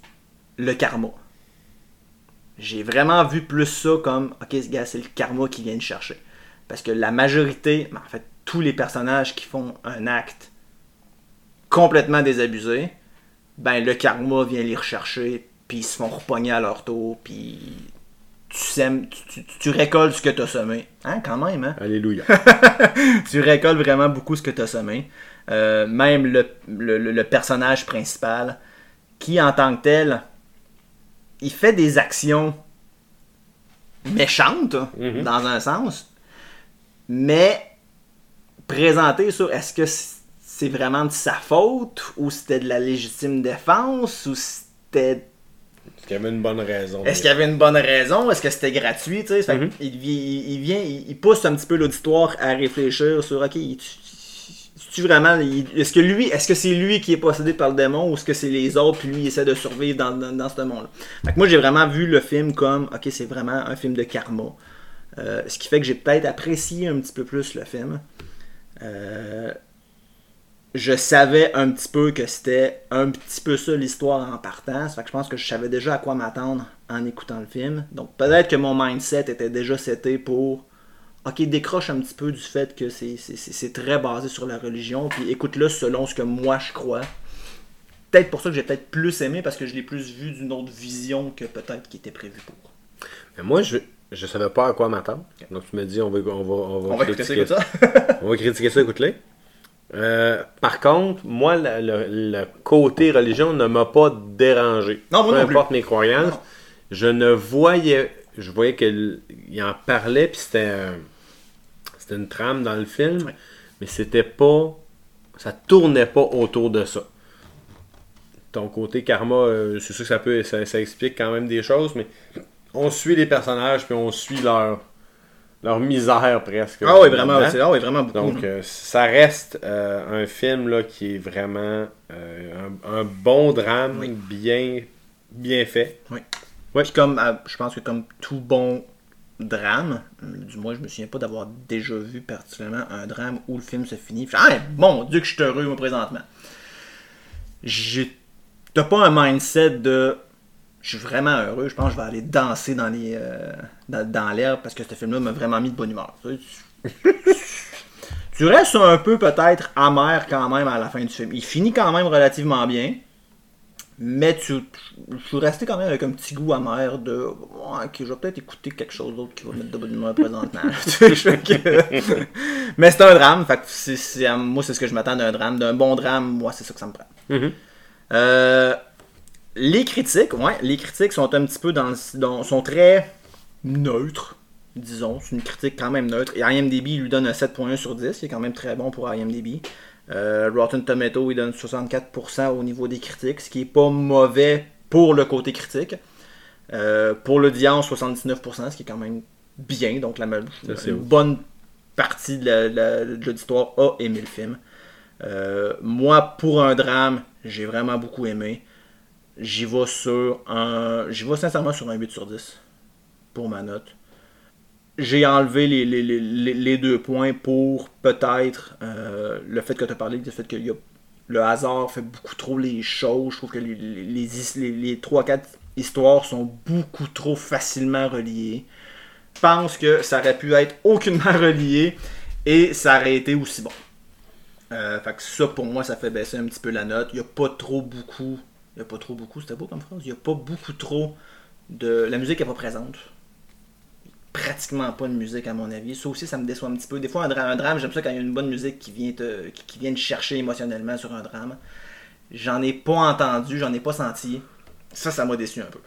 le karma. J'ai vraiment vu plus ça comme, ok, ce gars, c'est le karma qui vient de chercher. Parce que la majorité, ben, en fait, tous les personnages qui font un acte complètement désabusé, ben le karma vient les rechercher, puis ils se font repogner à leur tour, puis tu sèmes, tu, tu- tu récoltes ce que tu as semé. Hein, quand même, hein? Alléluia. tu récoltes vraiment beaucoup ce que tu as semé. Euh, même le, le- personnage principal, qui en tant que tel, il fait des actions méchantes, Mhm. dans un sens, mais présenté sur est-ce que c'est vraiment de sa faute, ou c'était de la légitime défense, ou c'était Parce qu'il y avait une bonne raison? est-ce qu'il y avait une bonne raison? Est-ce que c'était gratuit? tu sais? Fait Mhm. il, vi- il vient, il, il pousse un petit peu l'auditoire à réfléchir sur OK, tu vraiment. Est-ce que lui, est-ce que c'est lui qui est possédé par le démon ou est-ce que c'est les autres puis lui il essaie de survivre dans, dans, dans ce monde-là? Fait que moi j'ai vraiment vu le film comme OK, c'est vraiment un film de karma. Euh, ce qui fait que j'ai peut-être apprécié un petit peu plus le film. Euh, je savais un petit peu que c'était un petit peu ça l'histoire en partant. Ça fait que je pense que je savais déjà à quoi m'attendre en écoutant le film. Donc peut-être que mon mindset était déjà seté pour ok décroche un petit peu du fait que c'est, très basé sur la religion, puis écoute-le selon ce que moi je crois. Peut-être pour ça que j'ai peut-être plus aimé parce que je l'ai plus vu d'une autre vision que peut-être qui était prévu pour. Mais moi, je je savais pas à quoi m'attendre. Donc tu me dis, on va, on va, on va, On critiquer ça. On va critiquer ça, écoute-les. Euh, par contre, moi, le, le- le côté religion ne m'a pas dérangé. Non, moi Peu non plus. importe mes croyances, Non. je ne voyais, je voyais qu'il en parlait, puis c'était, c'était une trame dans le film, mais c'était pas, ça tournait pas autour de ça. Ton côté karma, euh, c'est sûr que ça peut, ça, ça explique quand même des choses, mais on suit les personnages, puis on suit leur, leur misère presque. Ah oui, vraiment, c'est- ah oui, vraiment beaucoup. Donc, euh, ça reste euh, un film là, qui est vraiment euh, un, un bon drame, Oui. bien, bien fait. Puis comme, euh, je pense que comme tout bon drame, du moins je me souviens pas d'avoir déjà vu particulièrement un drame où le film se finit. Ah, mon Dieu que je suis heureux moi présentement. J'ai, t'as pas un mindset de, je suis vraiment heureux. Je pense que je vais aller danser dans les, euh, dans, dans l'herbe parce que ce film-là m'a vraiment mis de bonne humeur. Tu, sais, tu- tu restes un peu peut-être amer quand même à la fin du film. Il finit quand même relativement bien. Mais tu, je suis resté quand même avec un petit goût amer de ok, je vais peut-être écouter quelque chose d'autre qui va mettre de bonne humeur présentement. Mais c'est un drame, fait que moi c'est ce que je m'attends d'un drame, d'un bon drame, moi c'est ça que ça me prend. Mhm. Euh, les critiques, ouais, les critiques sont un petit peu dans, le- dans- sont très neutres, disons. C'est une critique quand même neutre. Et IMDb lui donne un 7.1 sur 10, qui est quand même très bon pour IMDb. Euh, Rotten Tomato, il donne 64% au niveau des critiques, ce qui est pas mauvais pour le côté critique. Euh, pour l'audience, 79%, ce qui est quand même bien. Donc la Ça, c'est une haut. bonne partie de la- la- de l'auditoire a aimé le film. Euh, moi, pour un drame, j'ai vraiment beaucoup aimé. J'y vais sur un. J'y vais sincèrement sur un 8 sur 10 pour ma note. J'ai enlevé les, les- les- les- deux points pour peut-être euh, le fait que tu as parlé, du fait que y a- le hasard fait beaucoup trop les choses. Je trouve que les 3-4 histoires sont beaucoup trop facilement reliées. Je pense que ça aurait pu être aucunement relié et ça aurait été aussi bon. Euh, fait que ça, pour moi, ça fait baisser un petit peu la note. Il n'y a pas trop beaucoup. Il n'y a pas trop beaucoup, c'était beau comme phrase. Il n'y a pas beaucoup trop de. La musique n'est pas présente. Pratiquement pas de musique, à mon avis. Ça aussi, ça me déçoit un petit peu. Des fois, un drame, j'aime ça quand il y a une bonne musique qui vient te, qui, vient te chercher émotionnellement sur un drame. J'en ai pas entendu, j'en ai pas senti. Ça, ça m'a déçu un peu.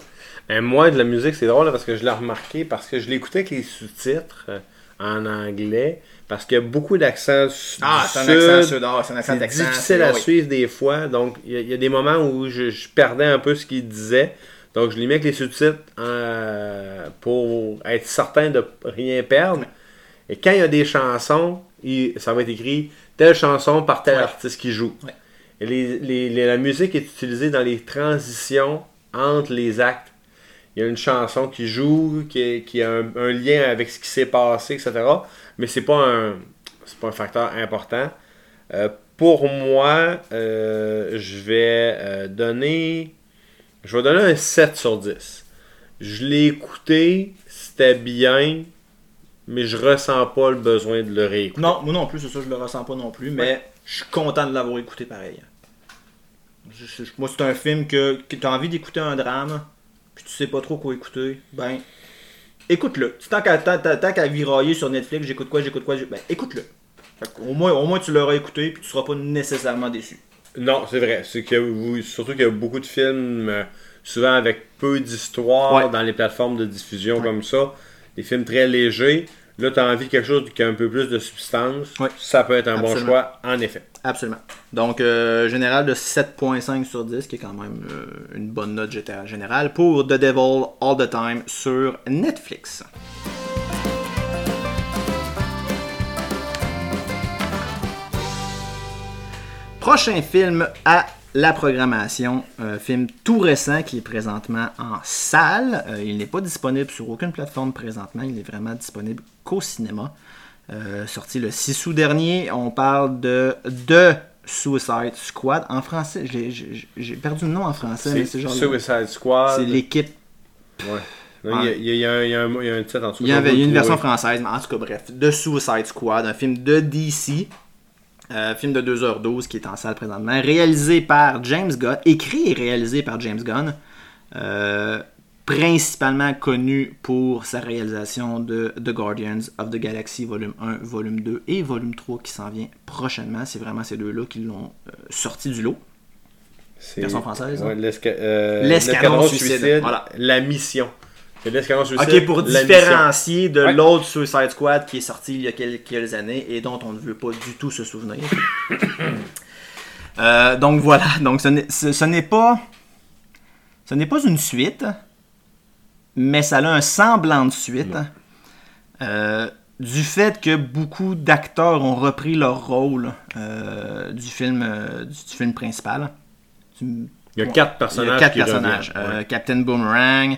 Ben, moi, de la musique, c'est drôle parce que je l'ai remarqué, parce que je l'écoutais avec les sous-titres euh, en anglais, parce qu'il y a beaucoup d'accents Ah, du c'est un accent sud, ah, c'est un accent C'est texan. difficile à oui. suivre des fois, donc il y, a- il y a des moments où je, je perdais un peu ce qu'il disait. Donc je l'ai mis avec les sous-titres euh, pour être certain de rien perdre. Et quand il y a des chansons, il- ça va être écrit telle chanson par tel Ouais. artiste qui joue. Ouais. Et les- les- les- la musique est utilisée dans les transitions entre les actes. Il y a une chanson qui joue, qui, qui a un, un lien avec ce qui s'est passé, etc. Mais c'est pas un c'est pas un facteur important. Euh, pour moi, euh, je vais euh, donner. Je vais donner un 7 sur 10. Je l'ai écouté, c'était bien, mais je ressens pas le besoin de le réécouter. Non, moi non plus, c'est ça, je le ressens pas non plus, mais je suis content de l'avoir écouté pareil. Je- je- moi, c'est un film que, que tu as envie d'écouter un drame, puis tu sais pas trop quoi écouter, ben, écoute-le. Tant qu'à tant- tant- tant qu'à virailler sur Netflix, j'écoute quoi, j'écoute quoi, ben, écoute-le. Qu'au moins, au moins, tu l'auras écouté, puis tu seras pas nécessairement déçu. Non, c'est vrai. C'est que vous- surtout qu'il y a beaucoup de films, euh, souvent avec peu d'histoire Ouais. dans les plateformes de diffusion Ouais. comme ça. Des films très légers. Là, tu as envie de quelque chose qui a un peu plus de substance. Ouais. Ça peut être un bon choix, en effet. Absolument. Donc, euh, général de 7.5 sur 10, qui est quand même euh, une bonne note générale, pour The Devil All the Time sur Netflix. Prochain film à la programmation, un film tout récent qui est présentement en salle. Euh, il n'est pas disponible sur aucune plateforme présentement, il est vraiment disponible qu'au cinéma. Euh, sorti le 6 août dernier, on parle de The Suicide Squad. En français, j'ai- perdu le nom en français, mais genre. Suicide Squad. C'est l'équipe. Ouais. Non, Il y, a- il y a un- il y a titre en dessous. Il y avait une version française, mais en tout cas, bref. The Suicide Squad, un film de DC. Euh, film de 2h12 qui est en salle présentement. Réalisé par James Gunn. Écrit et réalisé par James Gunn. euh, principalement connu pour sa réalisation de The Guardians of the Galaxy volume 1, volume 2 et volume 3 qui s'en vient prochainement. C'est vraiment ces deux-là qui l'ont euh, sorti du lot. C'est- version française, Ouais, l'esca- L'escadron l'escadron suicide, voilà. La mission. C'est l'escadron suicide. Ok, pour différencier de Ouais. l'autre Suicide Squad qui est sorti il y a quelques, années et dont on ne veut pas du tout se souvenir. Euh, donc voilà, donc ce n'est pas ce n'est pas une suite, mais ça a un semblant de suite. Euh, du fait que beaucoup d'acteurs ont repris leur rôle euh, du film du, du film principal. Du- Il y a quatre il y personnages. a quatre personnages. reviennent. Captain Boomerang,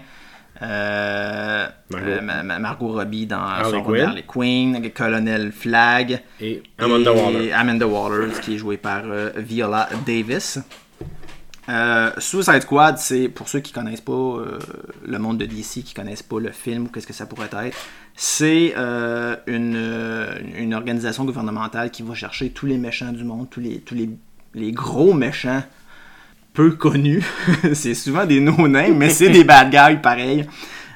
euh, Margot. euh, Ma- Ma- Margot Robbie dans Harley son Quinn. Colonel Flag, Et Amanda Waller. Amanda Waller, qui est jouée par euh, Viola Davis. Suicide Squad, c'est pour ceux qui connaissent pas le monde de DC, qui connaissent pas le film ou qu'est-ce que ça pourrait être, c'est une, une organisation gouvernementale qui va chercher tous les méchants du monde, tous les, tous les, les gros méchants peu connus. c'est souvent des no-names, mais c'est des bad guys pareil.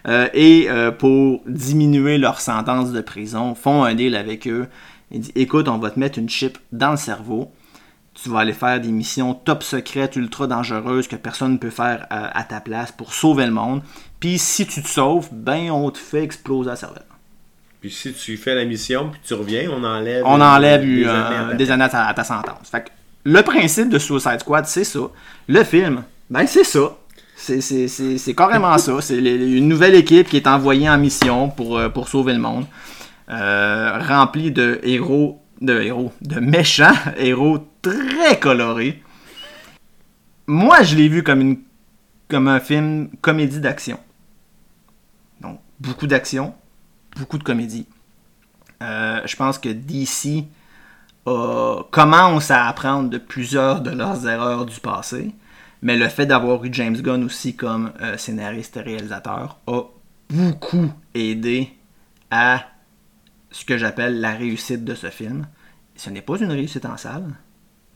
Euh, et euh, pour diminuer leur sentence de prison, font un deal avec eux. Ils disent écoute, on va te mettre une chip dans le cerveau. Tu vas aller faire des missions top secrètes, ultra dangereuses que personne ne peut faire euh, à ta place pour sauver le monde. Puis si tu te sauves, ben on te fait exploser la cervelle. Puis si tu fais la mission, puis tu reviens, on enlève, on enlève des, années, à ta, sentence. Fait que le principe de Suicide Squad, c'est ça. Le film, ben c'est ça. C'est carrément ça. C'est une nouvelle équipe qui est envoyée en mission pour, euh, pour sauver le monde. Euh, remplie de héros, de héros, de méchants héros très colorés. Moi, je l'ai vu comme, une, un film comédie d'action. Donc, beaucoup d'action, beaucoup de comédie. Euh, je pense que DC commence à apprendre de plusieurs de leurs erreurs du passé. Mais le fait d'avoir eu James Gunn aussi comme euh, scénariste et réalisateur a beaucoup aidé à ce que j'appelle la réussite de ce film. Ce n'est pas une réussite en salle.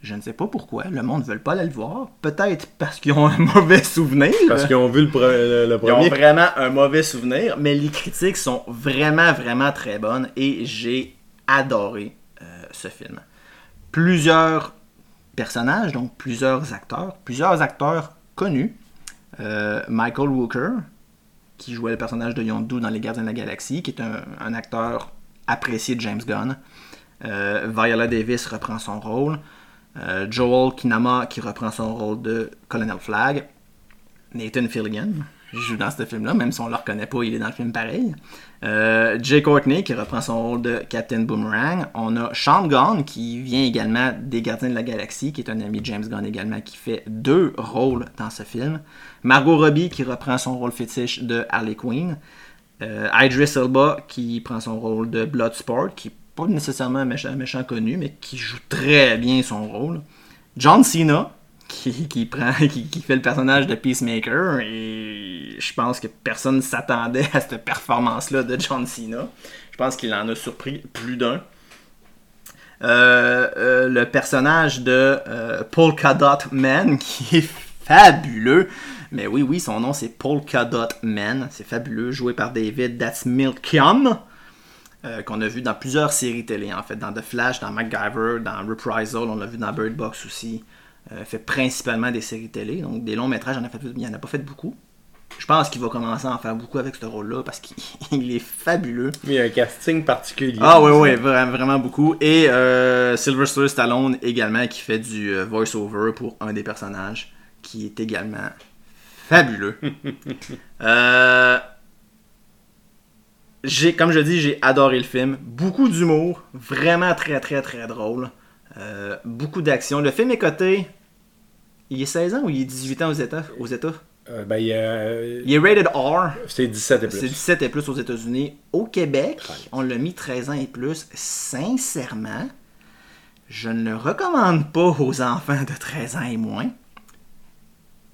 Je ne sais pas pourquoi. Le monde ne veut pas aller le voir. Peut-être parce qu'ils ont un mauvais souvenir. Parce qu'ils ont vu le, premier. Ils ont vraiment un mauvais souvenir. Mais les critiques sont vraiment, vraiment très bonnes. Et j'ai adoré euh, film. Plusieurs personnages, donc plusieurs acteurs, plusieurs acteurs connus. Euh, Michael Walker, qui jouait le personnage de Yondu dans Les Gardiens de la Galaxie, qui est un, acteur apprécié de James Gunn. Euh, Viola Davis reprend son rôle. Euh, Joel Kinama qui reprend son rôle de Colonel Flag. Nathan Fillion, joue dans ce film-là, même si on le reconnaît pas, il est dans le film pareil. Euh, Jay Courtney qui reprend son rôle de Captain Boomerang. On a Sean Gunn qui vient également des Gardiens de la Galaxie, qui est un ami de James Gunn également, qui fait deux rôles dans ce film. Margot Robbie qui reprend son rôle fétiche de Harley Quinn. Euh, Idris Elba qui prend son rôle de Bloodsport, qui n'est pas nécessairement un méchant, méchant connu, mais qui joue très bien son rôle. John Cena qui, prend, qui, fait le personnage de Peacemaker. Et je pense que personne ne s'attendait à cette performance-là de John Cena. Je pense qu'il en a surpris plus d'un. Euh, euh, le personnage de euh, Polka Man, qui est fabuleux. Mais oui, oui, son nom c'est Polka Dot Man. C'est fabuleux, joué par David That's Milkium. qu'on a vu dans plusieurs séries télé, en fait, dans The Flash, dans MacGyver, dans Reprisal, on l'a vu dans Bird Box aussi. Euh, fait principalement des séries télé, donc des longs métrages, en a fait, il en a pas fait beaucoup. Je pense qu'il va commencer à en faire beaucoup avec ce rôle-là parce qu'il est fabuleux. Il y a un casting particulier. Ah oui, oui, vraiment, beaucoup. Et euh, Sylvester Stallone également qui fait du euh, voice-over pour un des personnages qui est également fabuleux. j'ai, comme je dis, j'ai adoré le film. Beaucoup d'humour, vraiment très très très drôle. Euh, beaucoup d'action. Le film est coté. Il est 16 ans ou il est 18 ans aux États, aux États? Euh, ben, il, est rated R. C'est 17 et plus. C'est 17 et plus aux États-Unis. Au Québec, on l'a mis 13 ans et plus. Sincèrement, je ne le recommande pas aux enfants de 13 ans et moins.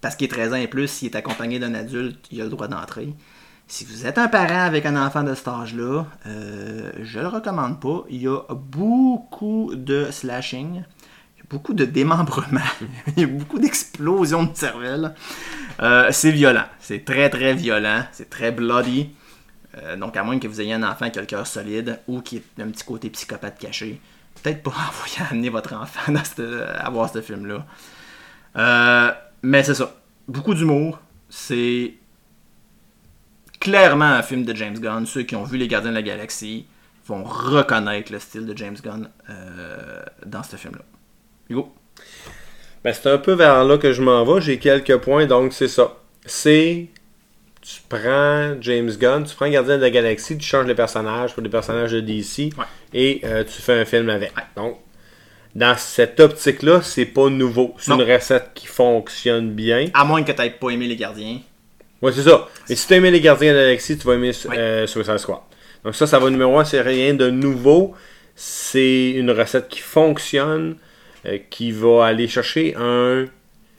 Parce qu'il est 13 ans et plus, s'il est accompagné d'un adulte, il a le droit d'entrer. Si vous êtes un parent avec un enfant de cet âge-là, euh, je le recommande pas. Il y a beaucoup de slashing, beaucoup de démembrement, il y a beaucoup d'explosions de cervelle. Euh, c'est violent, c'est très très violent, c'est très bloody. Euh, donc à moins que vous ayez un enfant qui a le cœur solide ou qui ait un petit côté psychopathe caché, peut-être pas envoyer amener votre enfant à voir ce film-là. mais c'est ça, beaucoup d'humour, c'est clairement un film de James Gunn. Ceux qui ont vu Les Gardiens de la Galaxie vont reconnaître le style de James Gunn euh, dans ce film-là. Hugo? Ben, c'est un peu vers là que je m'en vais. J'ai quelques points, donc c'est ça. C'est. Tu prends James Gunn, tu prends Gardien de la Galaxie, tu changes les personnages pour des personnages de DC et euh, tu fais un film avec. Donc, dans cette optique-là, c'est pas nouveau. C'est une recette qui fonctionne bien. À moins que tu n'aies pas aimé les gardiens. Ouais, c'est ça. Et si tu aimes les gardiens d'Alexis, tu vas aimer euh, Suicide Squad. Donc ça, ça va numéro 1, c'est rien de nouveau. C'est une recette qui fonctionne, qui va aller chercher un...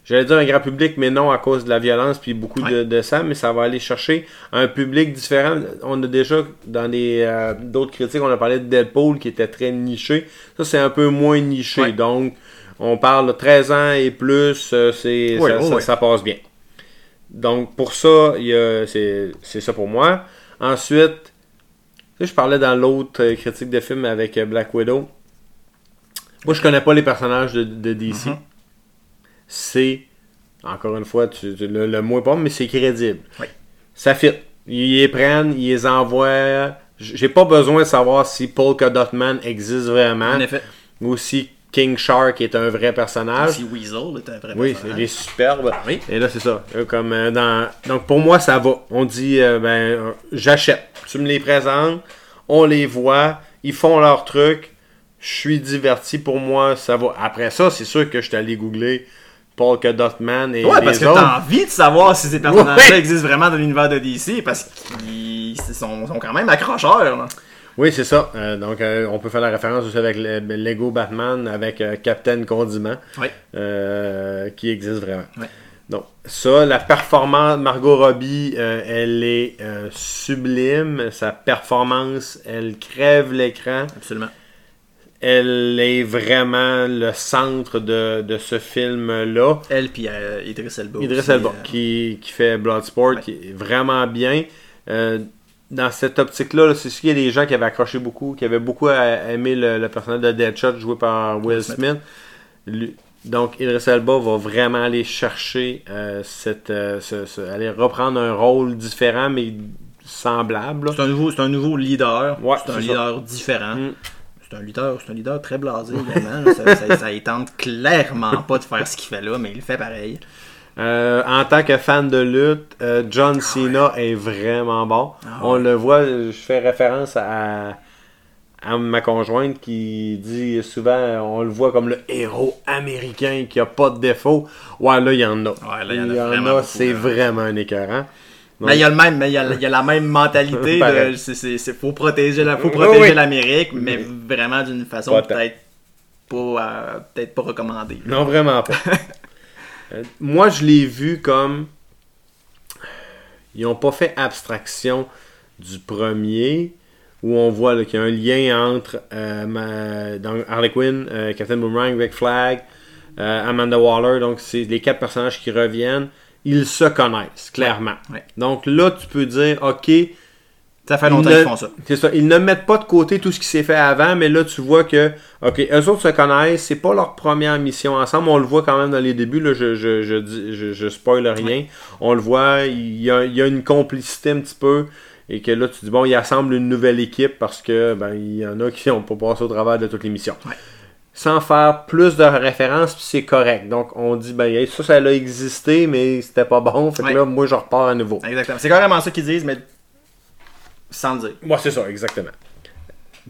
J'allais dire un grand public, mais non à cause de la violence puis beaucoup de, de, ça, mais ça va aller chercher un public différent. On a déjà, dans euh, d'autres critiques, on a parlé de Deadpool qui était très niché. Ça, c'est un peu moins niché. Donc, On parle de 13 ans et plus, euh, c'est, ça, passe bien. Donc, pour ça, c'est, ça pour moi. Ensuite, je parlais dans l'autre euh, critique de film avec euh, Black Widow. Moi, je connais pas les personnages de, de DC. Mhm. C'est, encore une fois, tu, tu- le, le mot est pas, mais c'est crédible. Oui. Ça fit. Ils les prennent, ils les envoient. J'ai pas besoin de savoir si Polka Dot Man existe vraiment En effet. ou si King Shark est un vrai personnage. Si Weasel est un vrai Oui, personnage. il est superbe. Oui. Et là, c'est ça. Euh, Comme euh, dans... Donc, pour moi, ça va. On dit, euh, ben, j'achète. Tu me les présentes, on les voit, ils font leur truc, je suis diverti. Pour moi, ça va. Après ça, c'est sûr que je suis allé googler Dot Man et Ouais, les parce que autres. t'as envie de savoir si ces personnages-là Ouais. existent vraiment dans l'univers de DC, parce qu'ils sont, sont quand même accrocheurs. là. Oui, c'est ça. Euh, donc, euh, on peut faire la référence aussi avec le- Lego Batman, avec euh, Captain Condiment, Oui. qui existe vraiment. Ouais. Donc, ça, la performance, Margot Robbie, elle est sublime. Sa performance, elle crève l'écran. Absolument. Elle est vraiment le centre de, de ce film-là. Elle puis euh, Idris Elba. Idris aussi, Elba, euh, qui, qui fait Bloodsport, Ouais. qui est vraiment bien. Euh, dans cette optique-là, là, c'est sûr qu'il y a des gens qui avaient accroché beaucoup, qui avaient beaucoup aimé le, le personnage de Deadshot joué par Will Smith. Lui- donc, Idris Elba va vraiment aller chercher euh, cette, ce- ce- aller reprendre un rôle différent mais semblable. C'est un nouveau, un nouveau leader. Ouais, c'est un leader différent. Mm. C'est un leader, c'est un leader très blasé également. ça, ça, tente clairement pas de faire ce qu'il fait là, mais il le fait pareil. Euh, en tant que fan de lutte, euh, John Cena est vraiment bon. Ah On le voit, je fais référence à, à ma conjointe qui dit souvent, on le voit comme le héros américain qui a pas de défaut. Ouais, là, il y en a. Ouais, là, il y en a beaucoup, c'est vraiment un écœurant. Mais il y a le même, mais il y a, il y a la même mentalité de, c'est, faut protéger la, faut protéger oui. l'Amérique, mais vraiment d'une façon peut-être pas, euh, peut-être pas recommandée. là. Non, vraiment pas. Euh, moi, je l'ai vu comme. Ils n'ont pas fait abstraction du premier, où on voit qu'il y a un lien entre euh, ma- Harley Quinn, Captain Boomerang, Rick Flag, Amanda Waller. Donc, c'est les quatre personnages qui reviennent. Ils se connaissent, clairement. Ouais. Donc là, tu peux dire, OK, Ça fait longtemps ils qu'ils font ça. C'est ça. Ils ne mettent pas de côté tout ce qui s'est fait avant, mais là, tu vois que, OK, eux autres se connaissent, c'est pas leur première mission ensemble. On le voit quand même dans les débuts, là, je, je, je, spoil rien. On le voit, il y, a, il y a une complicité un petit peu, et que là, tu dis, bon, ils assemblent une nouvelle équipe parce que, ben, il y en a qui n'ont pas passé au travers de toutes les missions. Sans faire plus de références, puis c'est correct. Donc, on dit, ben, hey, ça, ça a existé, mais c'était pas bon. Fait que Ouais. là, moi, je repars à nouveau. Exactement. C'est carrément ça qu'ils disent, mais sans le dire. Moi, c'est ça, exactement.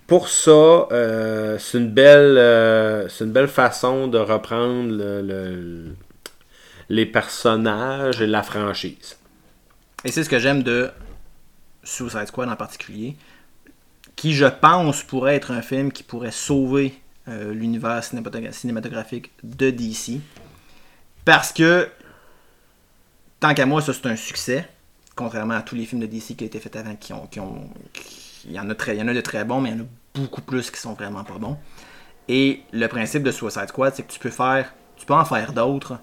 Pour ça, euh, c'est une belle, euh, c'est une belle façon de reprendre le- le- les personnages et la franchise. Et c'est ce que j'aime de Suicide Squad en particulier, qui je pense pourrait être un film qui pourrait sauver euh, l'univers cinémato- cinématographique de DC. Parce que, tant qu'à moi, ça c'est un succès, contrairement à tous les films de DC qui ont été faits avant, qui ont, qui ont, il, y en a très, il y en a de très bons, mais il y en a beaucoup plus qui sont vraiment pas bons. Et le principe de Suicide Squad, c'est que tu peux faire, tu peux en faire d'autres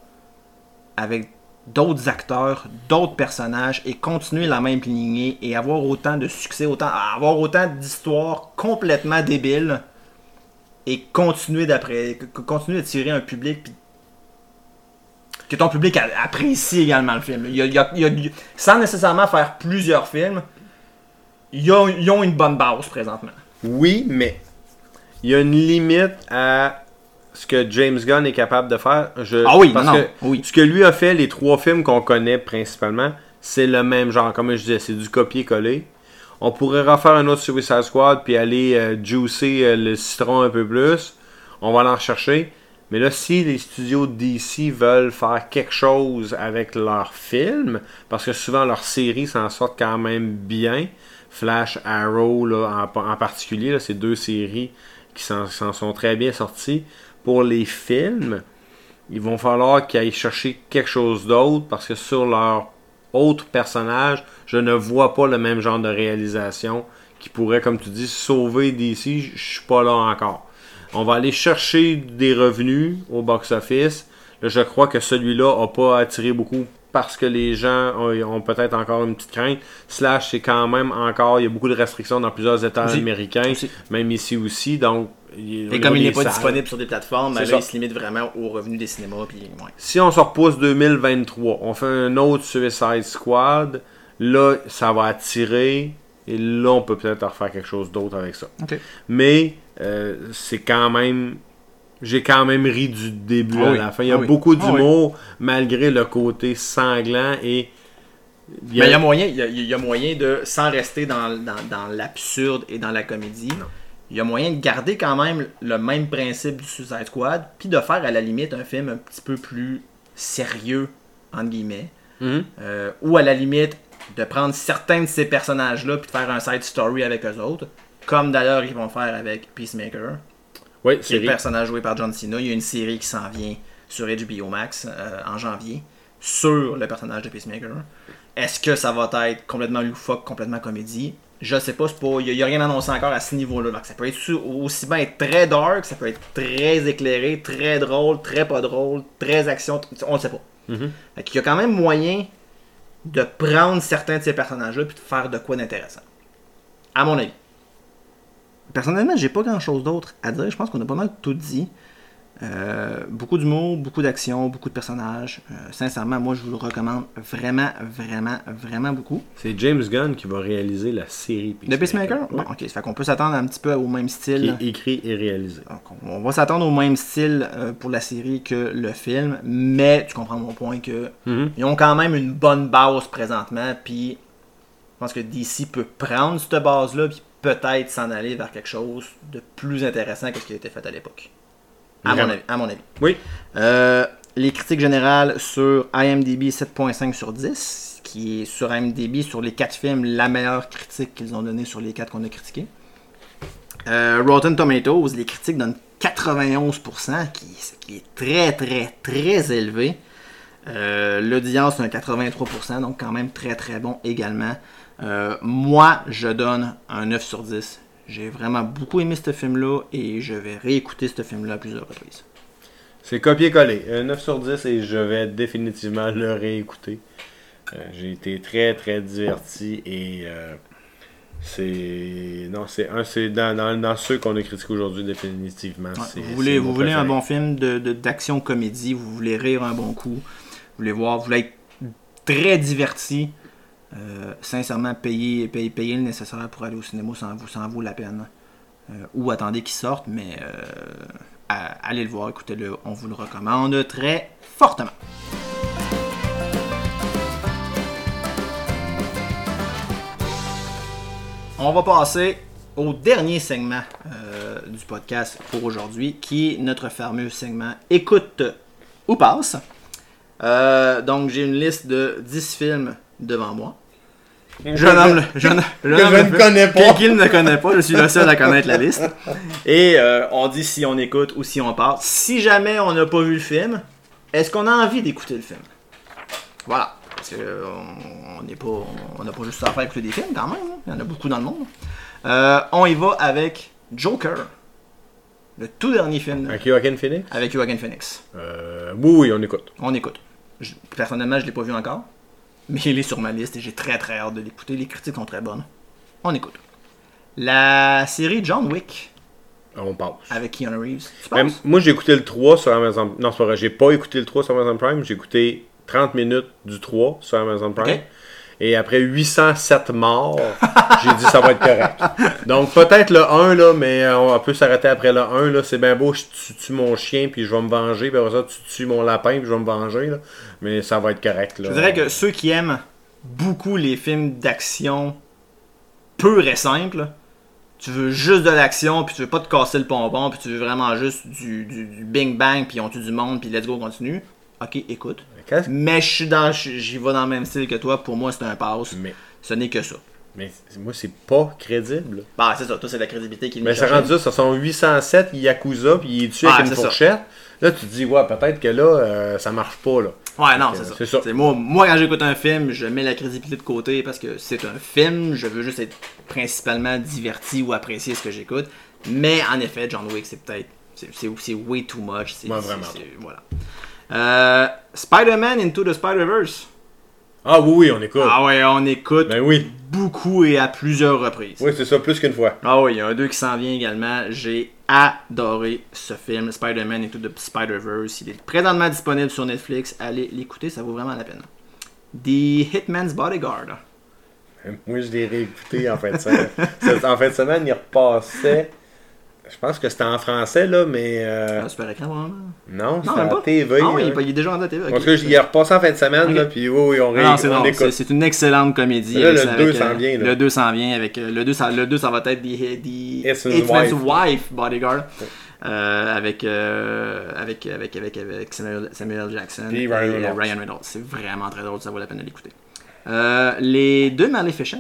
avec d'autres acteurs, d'autres personnages et continuer la même lignée et avoir autant de succès, autant avoir autant d'histoires complètement débiles et continuer d'après continuer de tirer un public puis que ton public apprécie également le film. Il y a- il y a- il y a- sans nécessairement faire plusieurs films, ils ont, ils ont une bonne base présentement. Oui, mais il y a une limite à ce que James Gunn est capable de faire. Je, Ah oui, parce non, que non, oui. Ce que lui a fait, les trois films qu'on connaît principalement, c'est le même genre. Comme je disais, c'est du copier-coller. On pourrait refaire un autre Suicide Squad puis aller euh, juicer euh, le citron un peu plus. On va l'en rechercher. Mais là, si les studios DC veulent faire quelque chose avec leurs films, parce que souvent leurs séries s'en sortent quand même bien, Flash, Arrow en, particulier, là, c'est deux séries qui s'en sont très bien sorties. Pour les films, il vont falloir qu'ils aillent chercher quelque chose d'autre parce que sur leur autre personnage, je ne vois pas le même genre de réalisation qui pourrait, comme tu dis, sauver DC. Je suis pas là encore. On va aller chercher des revenus au box-office. Je crois que celui-là n'a pas attiré beaucoup parce que les gens ont, ont peut-être encore une petite crainte. Slash, c'est quand même encore, il y a beaucoup de restrictions dans plusieurs États Aussi. américains, Aussi. même ici aussi. Donc, il- Et comme il n'est pas salles. disponible sur des plateformes, ben là, ça. il se limite vraiment aux revenus des cinémas. Puis, ouais. Si on se repousse 2023, on fait un autre Suicide Squad, là, ça va attirer. Et là, on peut peut-être refaire quelque chose d'autre avec ça. Mais euh, c'est quand même. J'ai quand même ri du début Ah à oui. la fin. Il y a Ah oui. beaucoup Ah oui. d'humour, malgré le côté sanglant et. il y Mais a- il y a moyen, il y a, il y a moyen de, sans rester dans, dans, dans l'absurde et dans la comédie, il y a moyen de garder quand même le même principe du Suicide Squad, puis de faire à la limite un film un petit peu plus sérieux, entre guillemets, Mhm. euh, ou à la limite de prendre certains de ces personnages-là puis de faire un side story avec eux autres, comme d'ailleurs ils vont faire avec Peacemaker, Oui, qui est c'est le personnage joué par John Cena. Il y a une série qui s'en vient sur HBO Max euh, en janvier sur le personnage de Peacemaker. Est-ce que ça va être complètement loufoque, complètement comédie? Je sais pas. Il n'y a, rien annoncé encore à ce niveau-là. Donc, ça peut être aussi bien être très dark, ça peut être très éclairé, très drôle, très pas drôle, très action, on ne sait pas. Mhm. Fait qu'il y a quand même moyen de prendre certains de ces personnages-là puis de faire de quoi d'intéressant. À mon avis. Personnellement, j'ai pas grand chose d'autre à dire. Je pense qu'on a pas mal tout dit. Euh, beaucoup d'humour, beaucoup d'action, beaucoup de personnages. Euh, sincèrement, moi, je vous le recommande vraiment, vraiment, vraiment beaucoup. C'est James Gunn qui va réaliser la série De Peacemaker? Ouais. Bon, ok. Ça fait qu'on peut s'attendre un petit peu au même Qui style. est écrit et réalisé. Donc, on on va s'attendre au même style euh, pour la série que le film, mais tu comprends mon point que Mhm. ils ont quand même une bonne base présentement, puis je pense que DC peut prendre cette base-là, puis peut-être s'en aller vers quelque chose de plus intéressant que ce qui a été fait à l'époque. À mon avis. À mon avis. Oui. Euh, les critiques générales sur IMDb 7.5 sur 10, qui est sur IMDb sur les 4 films la meilleure critique qu'ils ont donnée sur les 4 qu'on a critiqués. Euh, Rotten Tomatoes, les critiques donnent 91%, qui, ce qui est très très très élevé. Euh, L'audience, un 83%, donc quand même très très bon également. Euh, moi, je donne un 9 sur 10. J'ai vraiment beaucoup aimé ce film-là et je vais réécouter ce film-là à plusieurs reprises. C'est copier-coller. Un 9 sur 10 et je vais définitivement le réécouter. Euh, J'ai été très très diverti et euh, c'est. Non, c'est un. C'est dans, dans, dans ceux qu'on a critiqués aujourd'hui, définitivement. Ouais, vous voulez, vous voulez un bon film de, de- d'action-comédie, vous voulez rire un bon coup, vous voulez voir, vous voulez être très diverti. Euh, sincèrement, payer, payer, payer le nécessaire pour aller au cinéma, ça en la peine. Euh, ou attendez qu'il sorte, mais euh, allez le voir, écoutez-le, on vous le recommande très fortement. On va passer au dernier segment du podcast pour aujourd'hui, qui est notre fameux segment Écoute ou passe. Donc, j'ai une liste de 10 films devant moi. Je nomme le, je, nomme- je ne connais pas. Qui- qui ne le connaît pas, je suis le seul à connaître la liste. Et euh, on dit si on écoute ou si on passe. Si jamais on n'a pas vu le film, est-ce qu'on a envie d'écouter le film? Voilà. Parce qu'on n'est pas, on n'a pas juste à faire écouter des films quand même. hein. Il y en a beaucoup dans le monde. Euh, on y va avec Joker, le tout dernier film Avec Joaquin Phoenix? avec Joaquin Phoenix. euh, Oui, oui, on écoute. On écoute. Je- personnellement, je l'ai pas vu encore, mais il est sur ma liste et j'ai très très hâte de l'écouter. Les critiques sont très bonnes. On écoute. La série John Wick On passe. avec Keanu Reeves. Tu Ben, moi, j'ai écouté le 3 sur Amazon. Non, c'est pas vrai. J'ai pas écouté le 3 sur Amazon Prime. J'ai écouté 30 minutes du 3 sur Amazon Prime. Et après 807 morts, j'ai dit ça va être correct. Donc peut-être le 1 là, mais euh, on peut s'arrêter après le 1 là. C'est bien beau, tu tues mon chien puis je vais me venger. Puis après ça, tu tues mon lapin puis je vais me venger. Mais ça va être correct. Je dirais que ceux qui aiment beaucoup les films d'action purs et simples, tu veux juste de l'action, puis tu veux pas te casser le pompon, puis tu veux vraiment juste du bing bang, puis on tue du monde, puis let's go, continue. Ok, écoute. Mais je suis dans, j'y vais dans le même style que toi. Pour moi, c'est un pass. Mais, Ce n'est que ça. mais moi, c'est pas crédible. Bah, c'est ça. Toi, c'est la crédibilité qui Mais c'est rendu ça, sont 807 Yakuza, puis il est tué Ah, avec une ça. fourchette. Là, tu te dis, ouais, peut-être que là, euh, ça marche pas, là. Ouais, non, c'est ça. ça. Moi, moi, quand j'écoute un film, je mets la crédibilité de côté parce que c'est un film. Je veux juste être principalement diverti ou apprécier ce que j'écoute. Mais en effet, John Wick, c'est peut-être C'est- way too much. c'est- Ouais, vraiment. c'est- Voilà. Euh, Spider-Man Into the Spider-Verse. Ah oui, oui, on écoute. Ah ouais, on écoute Ben oui. beaucoup et à plusieurs reprises. Oui, c'est ça, plus qu'une fois. Ah oui, il y a un 2 qui s'en vient également. J'ai adoré ce film, Spider-Man Into the Spider-Verse. Il est présentement disponible sur Netflix. Allez l'écouter, ça vaut vraiment la peine. The Hitman's Bodyguard. Moi, je l'ai réécouté en fin de semaine. En fin de semaine, il repassait. Je pense que c'était en français, là, mais. euh, Ah, super écran, vraiment. non, Non, même à pas. TV. Ah oui, il est hein. pas- il est déjà à TV. ok. En tout cas, il est repassé en fin de semaine, Ok. là, puis oui, oui, on, ré... Ah non, c'est non, c'est- c'est une excellente comédie. Là, le ça, 2 avec, s'en euh, vient, là. Le 2 s'en vient avec. euh, le 2, ça, le 2, ça va être The, the Hitman's Wife. Wife Bodyguard. euh, avec, euh, avec, avec, avec, avec Samuel, Samuel Jackson et Ryan euh, Reynolds. Ryan Reynolds. C'est vraiment très drôle, ça vaut la peine de l'écouter. Euh, les deux Maleficent.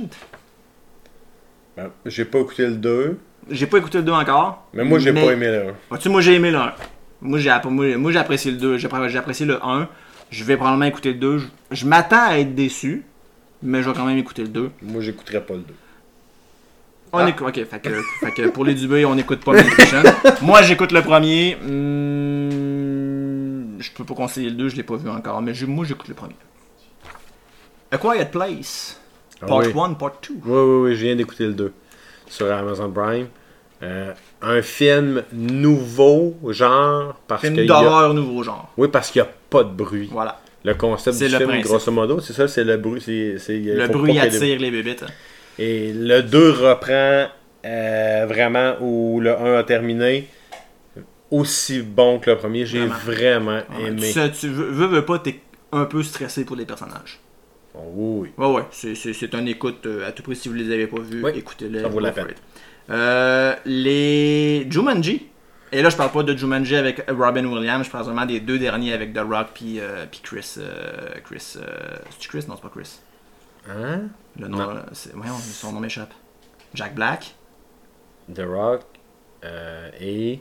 Ben, J'ai pas écouté le 2, J'ai pas écouté le 2 encore. mais moi, j'ai pas aimé le 1. Vois-tu, moi j'ai aimé le 1. Moi j'ai, moi, apprécié le 2. J'ai, appr- j'ai apprécié le 1. Je vais probablement écouter le 2. Je, je m'attends à être déçu. Mais je vais quand même écouter le 2. Moi, j'écouterais pas le 2. On Ah. écoute, ok, fait que, fait que pour les Dubé, on n'écoute pas Maleficent. Moi, j'écoute le premier. Hmm, je peux pas conseiller le 2, je l'ai pas vu encore, mais je- moi, j'écoute le premier. A Quiet Place, Ah Part oui. 1, Part 2. Oui, oui, oui, je viens d'écouter le 2 sur Amazon Prime. Euh, un film nouveau, genre, parce Film y a... d'horreur nouveau genre. Oui, parce qu'il n'y a pas de bruit. Voilà. Le concept du le film, principe. grosso modo, c'est ça, c'est le bruit. c'est Le bruit attire les bébites. Et le 2 reprend euh, vraiment où le 1 a terminé. Aussi bon que le premier. J'ai Vraiment. vraiment Ouais, aimé. Tu, tu veux, veux, veux pas, t'es un peu stressé pour les personnages. Oh, oui, oui. Ouais, ouais, c'est, un écoute euh, à tout prix. Si vous les avez pas vus, Oui, écoutez-les. ça vaut la peine. Euh, les Jumanji. Et là, je parle pas de Jumanji avec Robin Williams, je parle vraiment des deux derniers avec The Rock puis, euh, puis Chris. euh, Chris. euh, c'est Chris? Non, c'est pas Chris. Hein? Le nom, Non. c'est, voyons, son nom m'échappe. Jack Black. The Rock et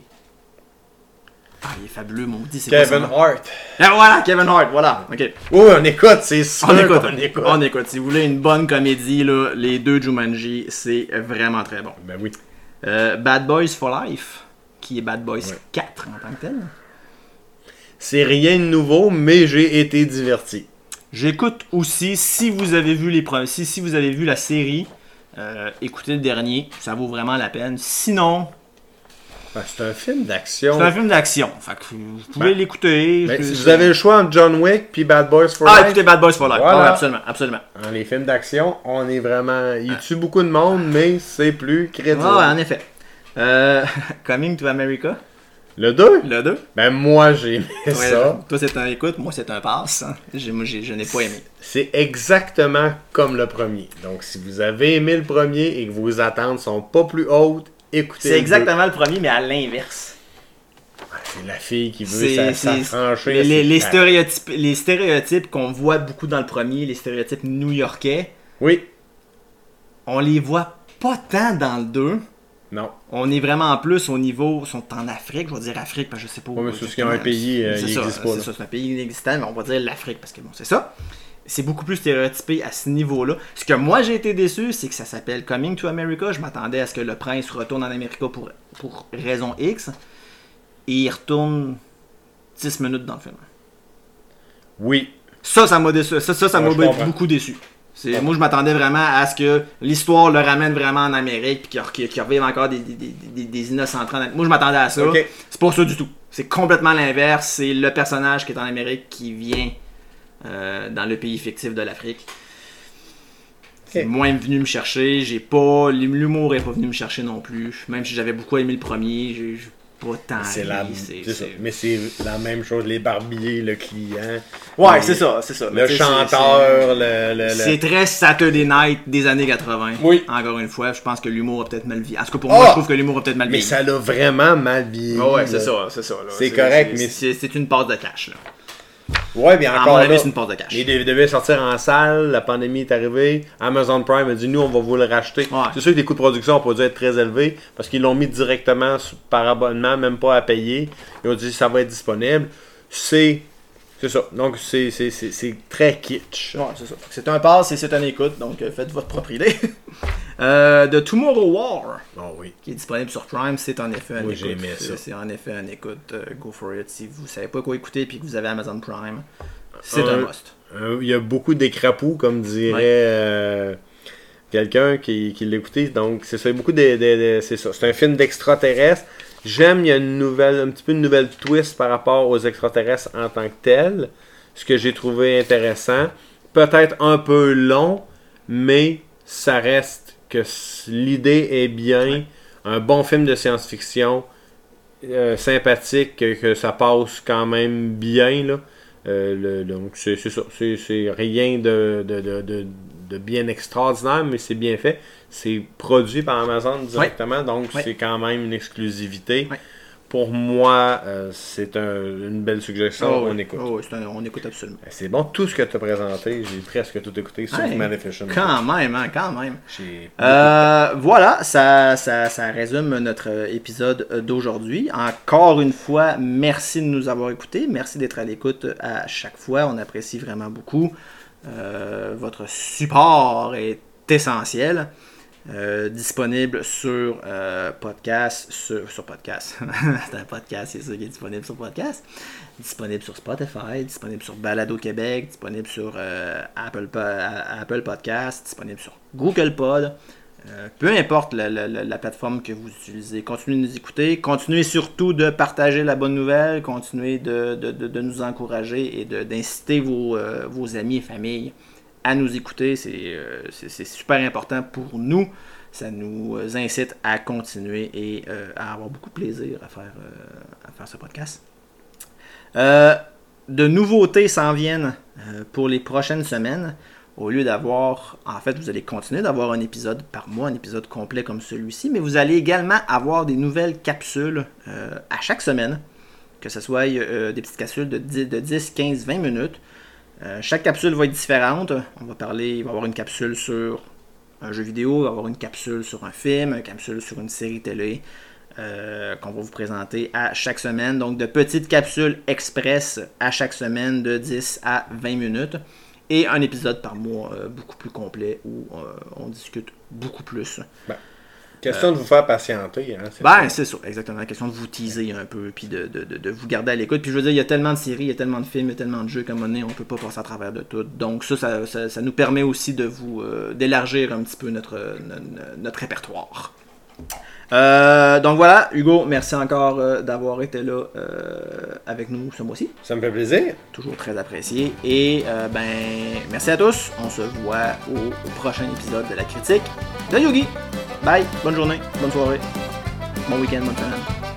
Ah, il est fabuleux, mon c'est son Kevin? Hart. Ah, voilà, Kevin Hart, voilà. Ok. Oui, on écoute, c'est sûr On écoute, on écoute. Si vous voulez une bonne comédie, là, les deux Jumanji, c'est vraiment très bon. Ben oui. Euh, Bad Boys for Life, qui est Bad Boys Ouais. 4 en tant que tel. C'est rien de nouveau, mais j'ai été diverti. J'écoute aussi, si vous avez vu les premiers, si, si vous avez vu la série, euh, écoutez le dernier, ça vaut vraiment la peine. Sinon, Ben, c'est un film d'action. c'est un film d'action. Fait que vous pouvez Ben, l'écouter. Ben, si vous avez le choix entre John Wick puis Bad Boys for Ah, Life, écoutez Bad Boys for Life. Voilà. Ah absolument, absolument. dans les films d'action, on est vraiment. Il tue beaucoup de monde, mais c'est plus crédible. Ah, en effet. Euh, Coming to America, Le 2 le 2. Ben moi j'ai aimé Ouais, ça. Toi, c'est un écoute, moi, c'est un passe. hein. J'ai- Moi, j'ai- je n'ai pas aimé. C'est exactement comme le premier. Donc si vous avez aimé le premier et que vos attentes sont pas plus hautes, C'est exactement le premier, mais à l'inverse. C'est la fille qui veut s'affranchir. Les, les- les stéréotypes, les stéréotypes qu'on voit beaucoup dans le premier, les stéréotypes new-yorkais, Oui. on les voit pas tant dans le 2. Non. On est vraiment en plus au niveau. sont en Afrique, je vais dire Afrique, parce que je sais pas. Ouais, mais où c'est un pays, euh, ça, c'est un pays inexistant, mais on va dire l'Afrique, parce que bon, c'est ça. C'est beaucoup plus stéréotypé à ce niveau-là. Ce que moi j'ai été déçu, c'est que ça s'appelle Coming to America. Je m'attendais à ce que le prince retourne en Amérique pour, pour raison X. Et il retourne 10 minutes dans le film. Oui. Ça, ça m'a déçu. Ça, ça, Ouais, m'a beaucoup déçu. Moi, je m'attendais vraiment à ce que l'histoire le ramène vraiment en Amérique puis qu'il qu'il revive encore des, des, des, des, innocents. Moi, je m'attendais à ça. C'est pas ça du tout. C'est complètement l'inverse. C'est le personnage qui est en Amérique qui vient euh, dans le pays fictif de l'Afrique. C'est Ok. moins venu me chercher. J'ai pas. L'humour est pas venu me chercher non plus. Même si j'avais beaucoup aimé le premier, j'ai pas tant C'est la, C'est- c'est ça. c'est- Mais c'est la même chose, les barbiers, le client. Ouais, c'est ça, c'est ça. Mais Le c'est- chanteur, le, le, le- C'est très Saturday Night des années 80. Oui. Encore une fois, je pense que l'humour a peut-être mal vieilli. En tout cas, pour Ah! moi, je trouve que l'humour a peut-être mal Mais vieilli. ça l'a vraiment mal vieilli. Ouais, c'est ça, c'est ça. là. C'est correct, mais- c'est c'est une passe de cash. Là. Ouais, bien À encore mon avis, là, c'est une passe de cash. il dev- devait sortir en salle, la pandémie est arrivée, Amazon Prime a dit nous on va vous le racheter. Ouais. C'est sûr que les coûts de production ont pas dû être très élevés parce qu'ils l'ont mis directement par abonnement, même pas à payer. Ils ont dit ça va être disponible. C'est C'est ça. Donc, c'est, c'est, c'est, c'est très kitsch. Ouais, c'est ça. C'est un pass et c'est un écoute, donc euh, faites votre propre idée. euh, de Tomorrow War, Oh oui. qui est disponible sur Prime, c'est en effet un Oui, écoute. j'ai aimé C'est- ça. C'est en effet un écoute. euh, go for it. Si vous savez pas quoi écouter puis que vous avez Amazon Prime, c'est Un- un must. Euh, Il y a beaucoup d'écrapous, comme dirait Ouais. euh, quelqu'un qui, qui l'écoutait. Donc, c'est ça. Beaucoup de, de- de- c'est ça. C'est un film d'extraterrestres. J'aime, il y a une nouvelle, un petit peu une nouvelle twist par rapport aux extraterrestres en tant que tel. Ce que j'ai trouvé intéressant. Peut-être un peu long, mais ça reste que l'idée est bien. Un bon film de science-fiction. euh, sympathique, que, que ça passe quand même bien. Là. Euh, le- donc c'est ça, c'est rien de, de, de, de, de bien extraordinaire, mais c'est bien fait. C'est produit par Amazon directement, donc c'est quand même une exclusivité. Pour moi, euh, c'est un- une belle suggestion, Oh, on écoute. Oh, un- on écoute absolument. C'est bon, tout ce que tu as présenté, j'ai presque tout écouté, sauf. Maleficent. Quand même, hein, quand même. Euh, voilà, ça, ça, ça résume notre épisode d'aujourd'hui. Encore une fois, merci de nous avoir écoutés. Merci d'être à l'écoute à chaque fois. On apprécie vraiment beaucoup. Euh, votre support est essentiel. Euh, disponible sur euh, podcast, sur, sur podcast. c'est un podcast, ça qui est disponible sur podcast. Disponible sur Spotify, disponible sur Balado Québec, disponible sur euh, Apple, Apple Podcast, disponible sur Google Pod. Peu importe la, la- la- la plateforme que vous utilisez, continuez de nous écouter. Continuez surtout de partager la bonne nouvelle. Continuez de, de- de- de nous encourager et d'inciter vos, vos amis et familles à nous écouter. C'est euh, c'est- super important pour nous. Ça nous incite à continuer et euh, à avoir beaucoup de plaisir à faire, euh, à faire ce podcast. De nouveautés s'en viennent pour les prochaines semaines. Au lieu d'avoir, en fait, vous allez continuer d'avoir un épisode par mois, un épisode complet comme celui-ci, mais vous allez également avoir des nouvelles capsules à chaque semaine, que ce soit des petites capsules de 10, de 10, 15, 20 minutes. Euh, chaque capsule va être différente. On va parler, il va y avoir une capsule sur un jeu vidéo, il va y avoir une capsule sur un film, une capsule sur une série télé euh, qu'on va vous présenter à chaque semaine. Donc de petites capsules express à chaque semaine de 10 à 20 minutes. Et un épisode par mois euh, beaucoup plus complet où on discute beaucoup plus. Question de vous faire patienter. Hein, Ben, c'est ça, exactement. Question de vous teaser un peu, puis de, de- de- de vous garder à l'écoute. Puis je veux dire, il y a tellement de séries, il y a tellement de films, il y a tellement de jeux qu'à un moment donné, on peut pas passer à travers de tout. Donc ça, ça, ça- ça nous permet aussi de vous euh, d'élargir un petit peu notre, euh, no- notre répertoire. Euh, donc voilà, Hugo, merci encore euh, d'avoir été là euh, avec nous ce mois-ci. Ça me fait plaisir. Toujours très apprécié. Et ben, merci à tous. On se voit au, au prochain épisode de la critique de Yogi. Bye, bonne journée, bonne soirée, bon week-end, bonne semaine.